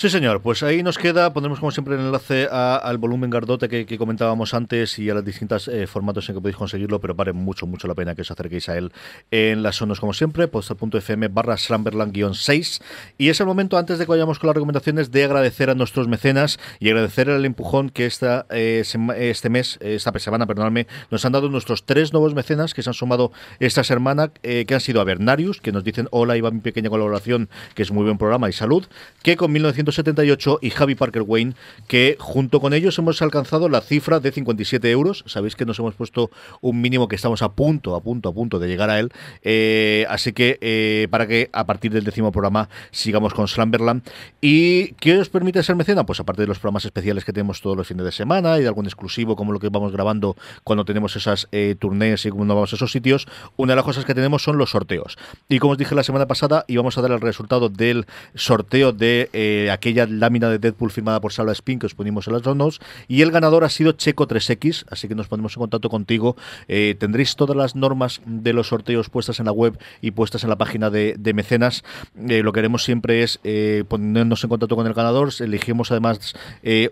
Sí, señor. Pues ahí nos queda, pondremos como siempre el enlace a- al volumen Gardote que, comentábamos antes y a los distintos eh, formatos en que podéis conseguirlo, pero vale mucho, mucho la pena que os acerquéis a él en las sonos como siempre, postal.fm barra Slamberland-6. Y es el momento, antes de que vayamos con las recomendaciones, de agradecer a nuestros mecenas y agradecer el empujón que esta, eh, este mes, eh, esta semana, perdonadme, nos han dado nuestros tres nuevos mecenas que se han sumado esta semana, eh, que han sido Avernarius, que nos dicen hola, iba mi pequeña colaboración, que es muy buen programa y salud, que con 1978 y Javi Parker Wayne, que junto con ellos hemos alcanzado la cifra de 57 euros. Sabéis que nos hemos puesto un mínimo que estamos a punto, a punto, a punto de llegar a él. Eh, así que eh, para que a partir del décimo programa sigamos con Slamberland. ¿Y qué os permite ser mecena? Pues aparte de los programas especiales que tenemos todos los fines de semana y de algún exclusivo como lo que vamos grabando cuando tenemos esas eh, y cuando vamos a esos sitios, una de las cosas que tenemos son los sorteos. Y como os dije la semana pasada, íbamos a dar el resultado del sorteo de aquella lámina de Deadpool firmada por Salva Spin que os ponimos en las notes. Y el ganador ha sido Checo 3X, así que nos ponemos en contacto contigo. Eh, tendréis todas las normas de los sorteos puestas en la web y puestas en la página de, mecenas. Eh, lo que haremos siempre es eh, ponernos en contacto con el ganador. Elegimos además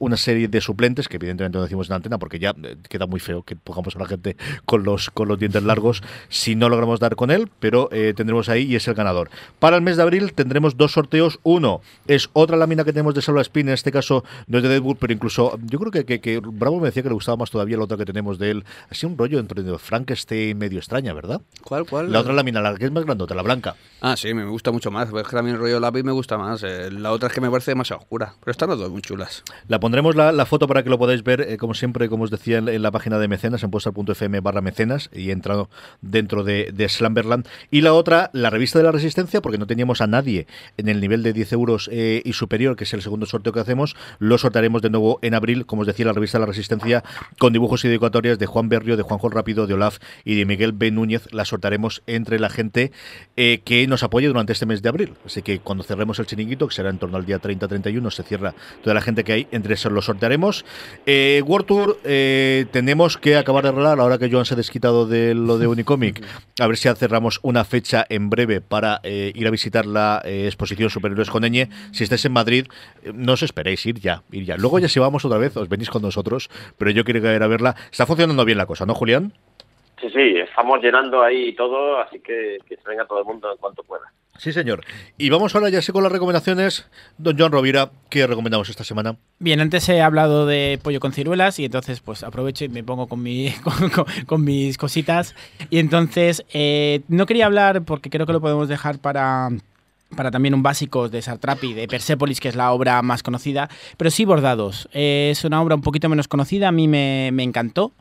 una serie de suplentes, que evidentemente no decimos en la antena porque ya queda muy feo que pongamos a la gente con los, con los dientes largos si no logramos dar con él, pero tendremos ahí y es el ganador. Para el mes de abril tendremos dos sorteos. Uno es otra lámina que tenemos de Salva Spin, en este caso no es de Deadwood, pero incluso yo creo que, que- que Bravo me decía que le gustaba más todavía la otra que tenemos de él. Así un rollo entre Frankenstein medio extraña, ¿verdad? ¿Cuál, cuál? La otra lámina, la que es más grandota, la blanca. Ah, sí, me gusta mucho más. Es que también el rollo lápiz me gusta más. eh, La otra es que me parece demasiado oscura. Pero están las dos muy chulas. La pondremos la, la foto para que lo podáis ver, eh, como siempre, como os decía, en, en la página de mecenas, en postal.fm barra mecenas, y entrado dentro de, de Slamberland. Y la otra, la revista de la Resistencia, porque no teníamos a nadie en el nivel de 10 euros eh, y superior que es el segundo sorteo que hacemos, lo sortearemos de nuevo en abril, como os decía, la revista La Resistencia, con dibujos y dedicatorias de Juan Berrio, de Juanjo Rápido, de Olaf y de Miguel B. Núñez. La sortearemos entre la gente eh, que nos apoye durante este mes de abril. Así que cuando cerremos el chiringuito, que será en torno al día 30-31, se cierra toda la gente que hay, entre esos lo sortearemos. Eh, World Tour, eh, tenemos que acabar de arreglar, ahora que Joan se ha desquitado de lo de Unicomic, a ver si cerramos una fecha en breve para eh, ir a visitar la exposición Superhéroes con Eñe. Si estáis en Madrid, eh, no os esperéis, ir ya, ir ya. Luego ya si vamos otra vez, os venís con nosotros, pero yo quiero ir a verla. Está funcionando bien la cosa, ¿no, Julián? Sí, sí, estamos llenando ahí todo, así que que se venga todo el mundo en cuanto pueda. Sí, señor. Y vamos ahora ya sí con las recomendaciones. Don John Rovira, ¿qué recomendamos esta semana? Bien, antes he hablado de pollo con ciruelas y entonces pues aprovecho y me pongo con, mi, <laughs> con, con- con mis cositas. Y entonces eh, no quería hablar porque creo que lo podemos dejar para para también un básico de Sartrapi, de Persepolis, que es la obra más conocida, pero sí Bordados. Es una obra un poquito menos conocida, a mí me, me encantó.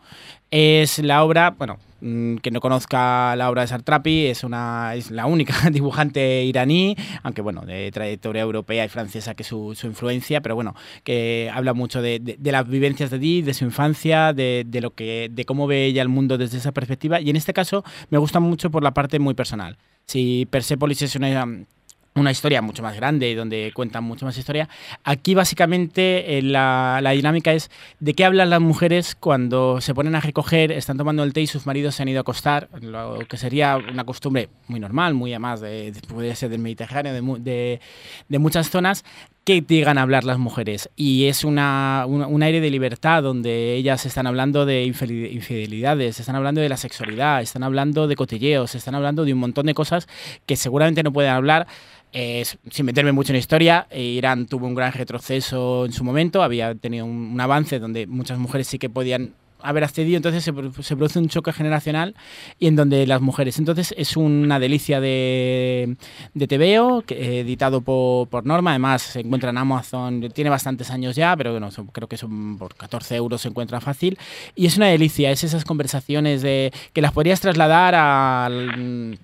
Es la obra, bueno, mm, que no conozca la obra de Sartrapi, es, una, es la única <laughs> dibujante iraní, aunque bueno, de trayectoria europea y francesa que su, su influencia, pero bueno, que habla mucho de, de- de las vivencias de Di, de su infancia, de, de lo que, de cómo ve ella el mundo desde esa perspectiva, y en este caso me gusta mucho por la parte muy personal. Si Persepolis es una una historia mucho más grande y donde cuentan mucho más historia. Aquí básicamente eh, la, la dinámica es de qué hablan las mujeres cuando se ponen a recoger, están tomando el té y sus maridos se han ido a acostar, lo que sería una costumbre muy normal, muy además de, podría ser del Mediterráneo, de, de- de muchas zonas, que llegan a hablar las mujeres. Y es una, un aire de libertad donde ellas están hablando de infidelidades, están hablando de la sexualidad, están hablando de cotilleos, están hablando de un montón de cosas que seguramente no pueden hablar eh, sin meterme mucho en historia, eh, Irán tuvo un gran retroceso en su momento, había tenido un avance donde muchas mujeres sí que podían haber accedido, entonces se, se produce un choque generacional y en donde las mujeres. Entonces es una delicia de, de TVO, que, eh, editado por, por Norma, además se encuentra en Amazon, tiene bastantes años ya, pero bueno, son- creo que son por 14 euros se encuentra fácil. Y es una delicia, es esas conversaciones de que las podrías trasladar al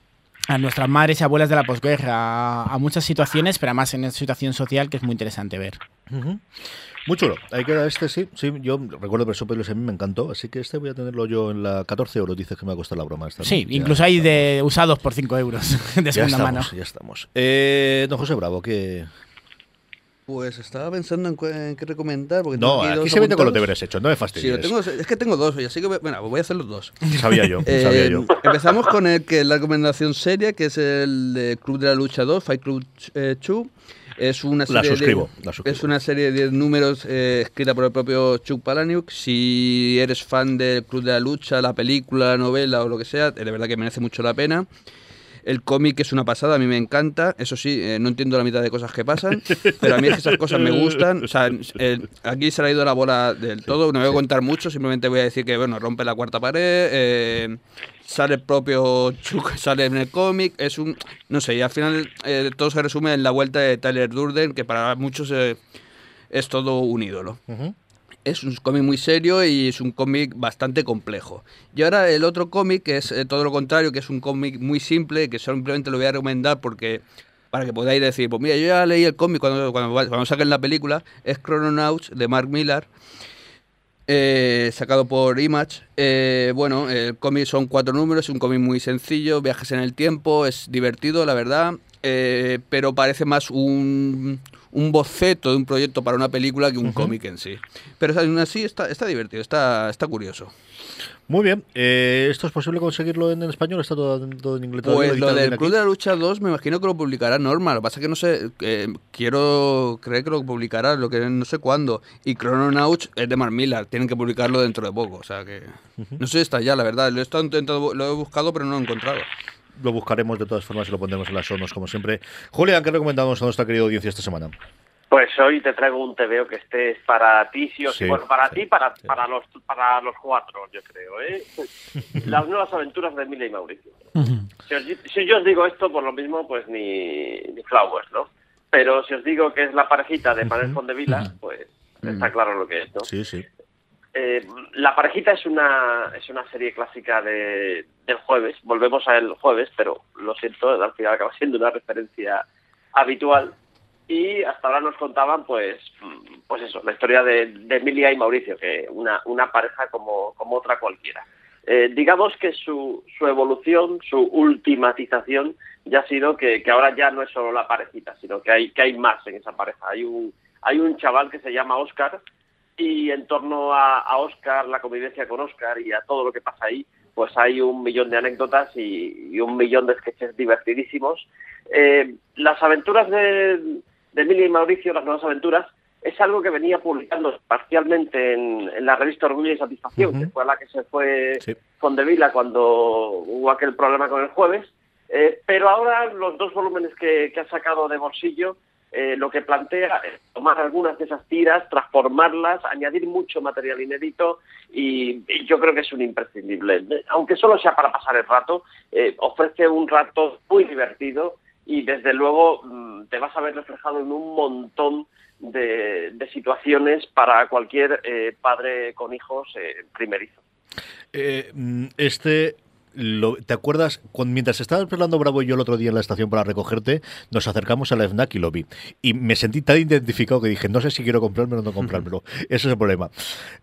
a nuestras madres y abuelas de la posguerra, a, a muchas situaciones, pero además en una situación social que es muy interesante ver. Ujú. Muy chulo. Ahí queda este, sí. Sí, yo recuerdo Persepolis a mí me encantó, así que este voy a tenerlo yo en la 14 euros. Dices que me va a costar la broma esta. ¿no? Sí, Ya incluso hay de usados por 5 euros <laughs> de Ya segunda estamos, mano. ya estamos. Eh, don José Bravo, que Pues estaba pensando en, en qué recomendar. Porque No, tengo aquí dos se vende con los deberes hechos, no me Sí, fastidies. lo tengo, es que tengo dos, hoy, así que bueno, voy a hacer los dos. Sabía yo, <laughs> Eh, sabía yo. Empezamos con el que la recomendación seria, que es el de Club de la Lucha 2, Fight Club 2. Es una La serie suscribo, de, la suscribo. Es una serie de 10 números eh, escrita por el propio Chuck Palahniuk. Si eres fan del Club de la Lucha, la película, la novela o lo que sea, de verdad que merece mucho la pena. El cómic es una pasada, a mí me encanta. Eso sí, eh, no entiendo la mitad de cosas que pasan, <laughs> pero a mí es que esas cosas me gustan. O sea, <laughs> eh, aquí se le ha ido la bola del todo. No voy a contar mucho, simplemente voy a decir que, bueno, rompe la cuarta pared. eh, sale el propio Chuck, sale en el cómic. Es un. No sé, y al final eh, todo se resume en la vuelta de Tyler Durden, que para muchos eh, es todo un ídolo. Es un cómic muy serio y es un cómic bastante complejo. Y ahora el otro cómic, que es eh, todo lo contrario, que es un cómic muy simple, que simplemente lo voy a recomendar porque para que podáis decir, pues mira, yo ya leí el cómic cuando, cuando, cuando saquen la película, es Chrononauts de Mark Millar, eh, sacado por Image. Eh, bueno, el cómic son cuatro números, es un cómic muy sencillo, viajes en el tiempo, es divertido, la verdad, eh, pero parece más un, un boceto de un proyecto para una película que un cómic en sí. Pero aún así está, está divertido, está, está curioso. Muy bien. Eh, ¿Esto es posible conseguirlo en, en español? ¿Está todo, todo en inglés? Pues lo del Club de la Lucha 2 me imagino que lo publicará Norma. Lo que pasa es que no sé, eh, quiero creer que lo publicará, lo que no sé cuándo. Y Chrononauts es de Mark Millar, tienen que publicarlo dentro de poco. O sea que no sé si está ya, la verdad. Lo he, estado intentando, lo he buscado, pero no lo he encontrado. Lo buscaremos de todas formas y lo pondremos en las sonos, como siempre. Julián, ¿qué recomendamos a nuestra querida audiencia esta semana? Pues hoy te traigo un TVO que esté es para ti, sí o sí. Sí, Bueno, para ti, para, para, los, para los cuatro, yo creo. ¿eh? <laughs> Las nuevas aventuras de Emilia y Mauricio. Si, os, di- si yo os digo esto, por lo mismo, pues ni, ni flowers, ¿no? Pero si os digo que es la parejita de Manuel Fondevila, pues está claro lo que es, ¿no? Sí, sí. Eh, la parejita es una es una serie clásica de, del jueves. Volvemos al jueves, pero lo siento, al final acaba siendo una referencia habitual. y hasta ahora nos contaban pues pues eso, la historia de, de Emilia y Mauricio, que una, una pareja como, como otra cualquiera. Eh, digamos que su, su evolución, su ultimatización ya ha sido que, que ahora ya no es solo la parejita, sino que hay, que hay más en esa pareja. Hay un, hay un chaval que se llama Oscar y en torno a, a Oscar, la convivencia con Oscar y a todo lo que pasa ahí, pues hay un millón de anécdotas y, y un millón de sketches divertidísimos. Eh, las aventuras de, de Emilia y Mauricio, las nuevas aventuras, es algo que venía publicando parcialmente en, en la revista Orgullo y Satisfacción, que fue a la que se fue Fondevila cuando hubo aquel problema con el jueves. Eh, pero ahora los dos volúmenes que, que ha sacado de bolsillo eh, lo que plantea es tomar algunas de esas tiras, transformarlas, añadir mucho material inédito y, yo creo que es un imprescindible. Aunque solo sea para pasar el rato, eh, ofrece un rato muy divertido y desde luego mm, te vas a ver reflejado en un montón de, situaciones para cualquier eh, padre con hijos eh, primerizo. Mm, este. Lo- ¿Te acuerdas? Cuando, mientras estaba Fernando Bravo y yo el otro día en la estación para recogerte, nos acercamos a la FNAC y lo vi. Y me sentí tan identificado que dije, no sé si quiero comprármelo o no comprármelo. Ese es el problema.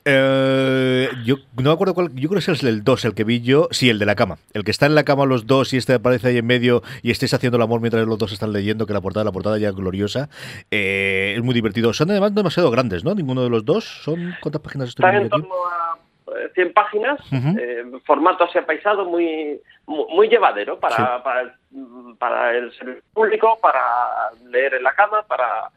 Eh, yo no me acuerdo cuál, yo creo que es el 2, el que vi yo. Sí, el de la cama. El que está en la cama los dos y este aparece ahí en medio y estéis haciendo el amor mientras los dos están leyendo, que la portada, la portada ya es gloriosa. Eh, es muy divertido. Son además demasiado grandes, ¿no? Ninguno de los dos. ¿Son cuántas páginas estoy en viendo aquí? torno a 100 páginas, eh, formato así apaisado, muy, muy, muy llevadero para, para, el, para el servicio público, para leer en la cama, para,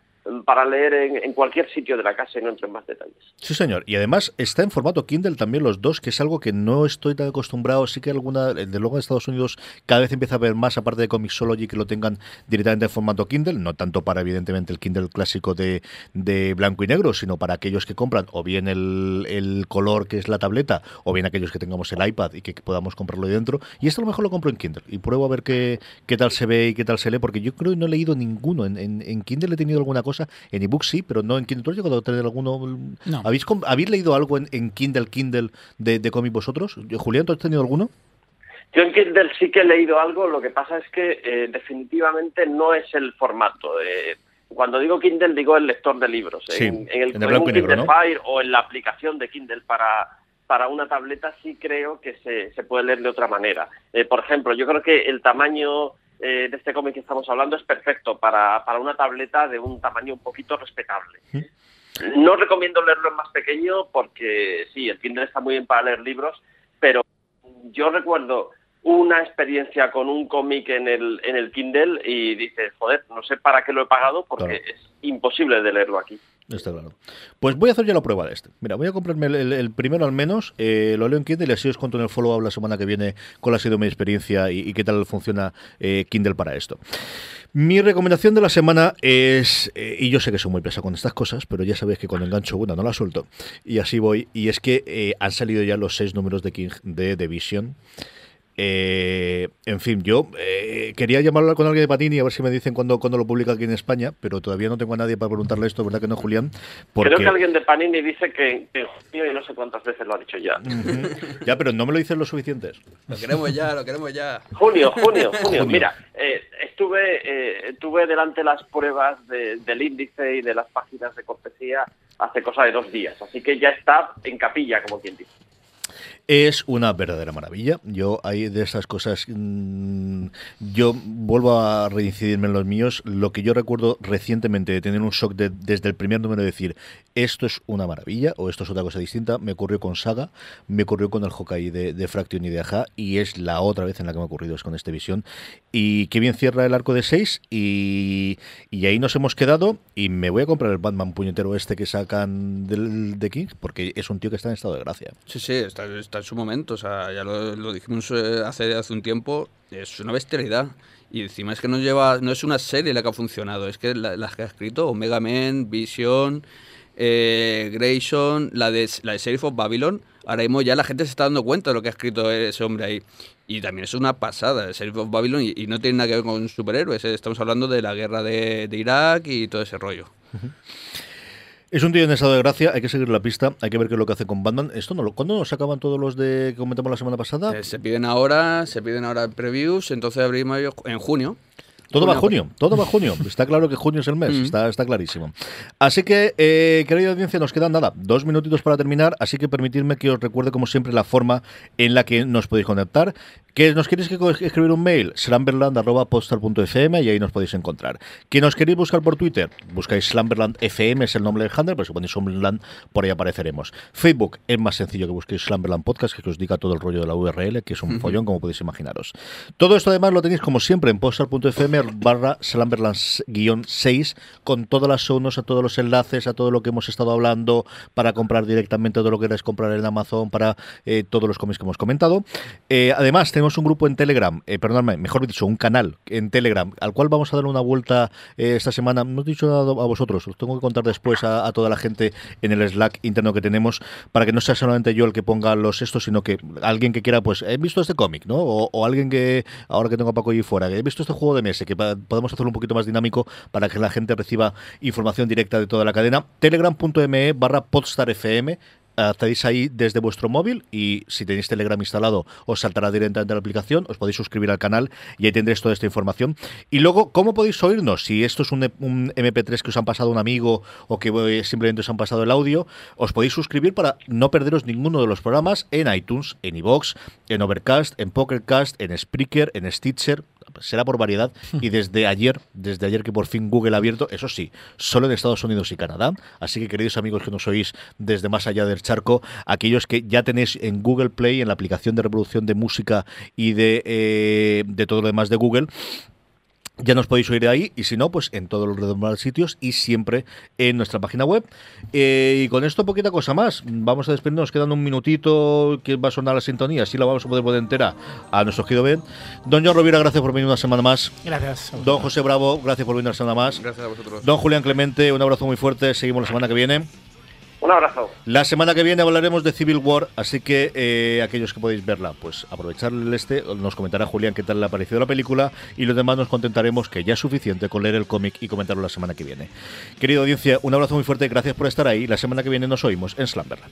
para leer en, cualquier sitio de la casa y no entro en más detalles. Sí, señor. Y además está en formato Kindle también los dos, que es algo que no estoy tan acostumbrado. Sí que alguna, de luego en Estados Unidos cada vez empieza a haber más, aparte de Comixology, que lo tengan directamente en formato Kindle, no tanto para evidentemente el Kindle clásico de, de blanco y negro, sino para aquellos que compran o bien el, el color que es la tableta, o bien aquellos que tengamos el iPad y que podamos comprarlo dentro. Y esto a lo mejor lo compro en Kindle y pruebo a ver qué, qué tal se ve y qué tal se lee, porque yo creo que no he leído ninguno. En, en Kindle he tenido alguna cosa, en ebook sí, pero no en Kindle. ¿Tú has llegado a tener alguno? No. ¿Habéis, com- ¿Habéis leído algo en, en Kindle, Kindle de, de cómic vosotros? Julián, ¿tú has tenido alguno? Yo en Kindle sí que he leído algo, lo que pasa es que eh, definitivamente no es el formato. eh, cuando digo Kindle digo el lector de libros. Sí, en, en el, en el blanco un y negro, Kindle ¿no? Fire o en la aplicación de Kindle para, para una tableta sí creo que se, se puede leer de otra manera. Eh, por ejemplo, yo creo que el tamaño eh, de este cómic que estamos hablando es perfecto para, para una tableta de un tamaño un poquito respetable. No recomiendo leerlo en más pequeño porque sí, el Kindle está muy bien para leer libros, pero yo recuerdo una experiencia con un cómic en el, en el Kindle y dices, joder, no sé para qué lo he pagado porque Claro. es imposible de leerlo aquí. Está claro. Pues voy a hacer ya la prueba de este. Mira, voy a comprarme el, primero al menos, eh, lo leo en Kindle y así os cuento en el follow-up la semana que viene cuál ha sido mi experiencia y, qué tal funciona eh, Kindle para esto. Mi recomendación de la semana es, eh, y yo sé que soy muy pesado con estas cosas, pero ya sabéis que cuando engancho una no la suelto, y así voy, y es que han salido ya los seis números de King de The Vision. Eh, en fin, yo eh, quería llamarlo con alguien de Panini a ver si me dicen cuándo, cuándo lo publica aquí en España, pero todavía no tengo a nadie para preguntarle esto, ¿verdad que no, Julián? Porque... Creo que alguien de Panini dice que, que en junio y no sé cuántas veces lo ha dicho ya. Ya, pero no me lo dicen lo suficientes. Lo queremos ya, lo queremos ya. Junio, junio, <laughs> junio. Junio. Mira, eh, estuve eh, tuve delante las pruebas de- del índice y de las páginas de cortesía hace cosa de dos días, así que ya está en capilla, como quien dice. Es una verdadera maravilla. Yo hay de esas cosas. mm, yo vuelvo a reincidirme en los míos. Lo que yo recuerdo recientemente de tener un shock de- desde el primer número de decir esto es una maravilla o esto es otra cosa distinta, me ocurrió con Saga, me ocurrió con el Hawkeye de, de Fraction y de Aja y es la otra vez en la que me ha ocurrido es con esta visión. Y que bien cierra el arco de 6 y, y ahí nos hemos quedado y me voy a comprar el Batman puñetero este que sacan del, de King porque es un tío que está en estado de gracia. Sí, sí, está, está en su momento. O sea, ya lo, lo dijimos eh, hace, hace un tiempo. Es una bestialidad. Y encima es que no lleva, no es una serie la que ha funcionado, es que la- las que ha escrito Omega Man, Vision, eh, Grayson, la de, la de Sheriff of Babylon, ahora mismo ya la gente se está dando cuenta de lo que ha escrito ese hombre ahí. Y también es una pasada, el Sheriff of Babylon, y, y no tiene nada que ver con superhéroes, eh, estamos hablando de la guerra de, de Irak y todo ese rollo. Es un tío en estado de gracia, hay que seguir la pista, hay que ver qué es lo que hace con Batman. Esto no lo, ¿Cuándo nos acaban todos los de que comentamos la semana pasada? Eh, se piden ahora, se piden ahora previews, entonces abrimos en junio. Todo va junio, todo va junio. <laughs> Está claro que junio es el mes, Mm. está, está clarísimo. Así que, eh, querida audiencia, nos quedan nada, dos minutitos para terminar, así que permitidme que os recuerde como siempre la forma en la que nos podéis conectar. ¿Que nos queréis que escribir un mail? slamberland.postal.fm y ahí nos podéis encontrar. ¿Que nos queréis buscar por Twitter? Buscáis Slamberland FM, es el nombre del handle, pero si ponéis Slamberland, por ahí apareceremos. Facebook es más sencillo que busquéis Slamberland Podcast, que os diga todo el rollo de la URL, que es un follón, como podéis imaginaros. Todo esto además lo tenéis como siempre en postal.fm barra Slamberland-6 con todas las zonas, a todos los enlaces, a todo lo que hemos estado hablando para comprar directamente todo lo que queráis comprar en Amazon, para eh, todos los cómics que hemos comentado. Eh, además, tenemos un grupo en Telegram, eh, perdóname, mejor dicho, un canal en Telegram, al cual vamos a dar una vuelta eh, esta semana. No he dicho nada a vosotros, os tengo que contar después a, toda la gente en el Slack interno que tenemos, para que no sea solamente yo el que ponga los estos, sino que alguien que quiera, pues, he visto este cómic, ¿no? O, o alguien que, ahora que tengo a Paco allí fuera, que he visto este juego de mesa, que podemos hacerlo un poquito más dinámico para que la gente reciba información directa de toda la cadena. Telegram.me barra podstarfm Hacéis ahí desde vuestro móvil y si tenéis Telegram instalado os saltará directamente a la aplicación, os podéis suscribir al canal y ahí tendréis toda esta información. Y luego, ¿cómo podéis oírnos? Si esto es un, un MP3 que os han pasado un amigo o que eh, simplemente os han pasado el audio, os podéis suscribir para no perderos ninguno de los programas en iTunes, en iVoox, en Overcast, en Pokercast, en Spreaker, en Stitcher, será por variedad. <laughs> Y desde ayer, desde ayer que por fin Google ha abierto, eso sí, solo en Estados Unidos y Canadá. Así que queridos amigos que nos oís desde más allá del charco, aquellos que ya tenéis en Google Play, en la aplicación de reproducción de música y de, eh, de todo lo demás de Google, ya nos podéis oír de ahí y si no, pues en todos los demás sitios y siempre en nuestra página web. Eh, y con esto poquita cosa más. Vamos a despedirnos, quedando un minutito que va a sonar la sintonía, así la vamos a poder poner entera a nuestro querido Ben. Don John Rovira, gracias por venir una semana más. Gracias. Don José Bravo, gracias por venir una semana más. Gracias a vosotros. Don Julián Clemente, un abrazo muy fuerte. Seguimos la semana que viene. Un abrazo. La semana que viene hablaremos de Civil War, así que eh, aquellos que podéis verla, pues aprovechar el este, nos comentará Julián qué tal le ha parecido la película y los demás nos contentaremos que ya es suficiente con leer el cómic y comentarlo la semana que viene. Querida audiencia, un abrazo muy fuerte, gracias por estar ahí. La semana que viene nos oímos en Slamberland.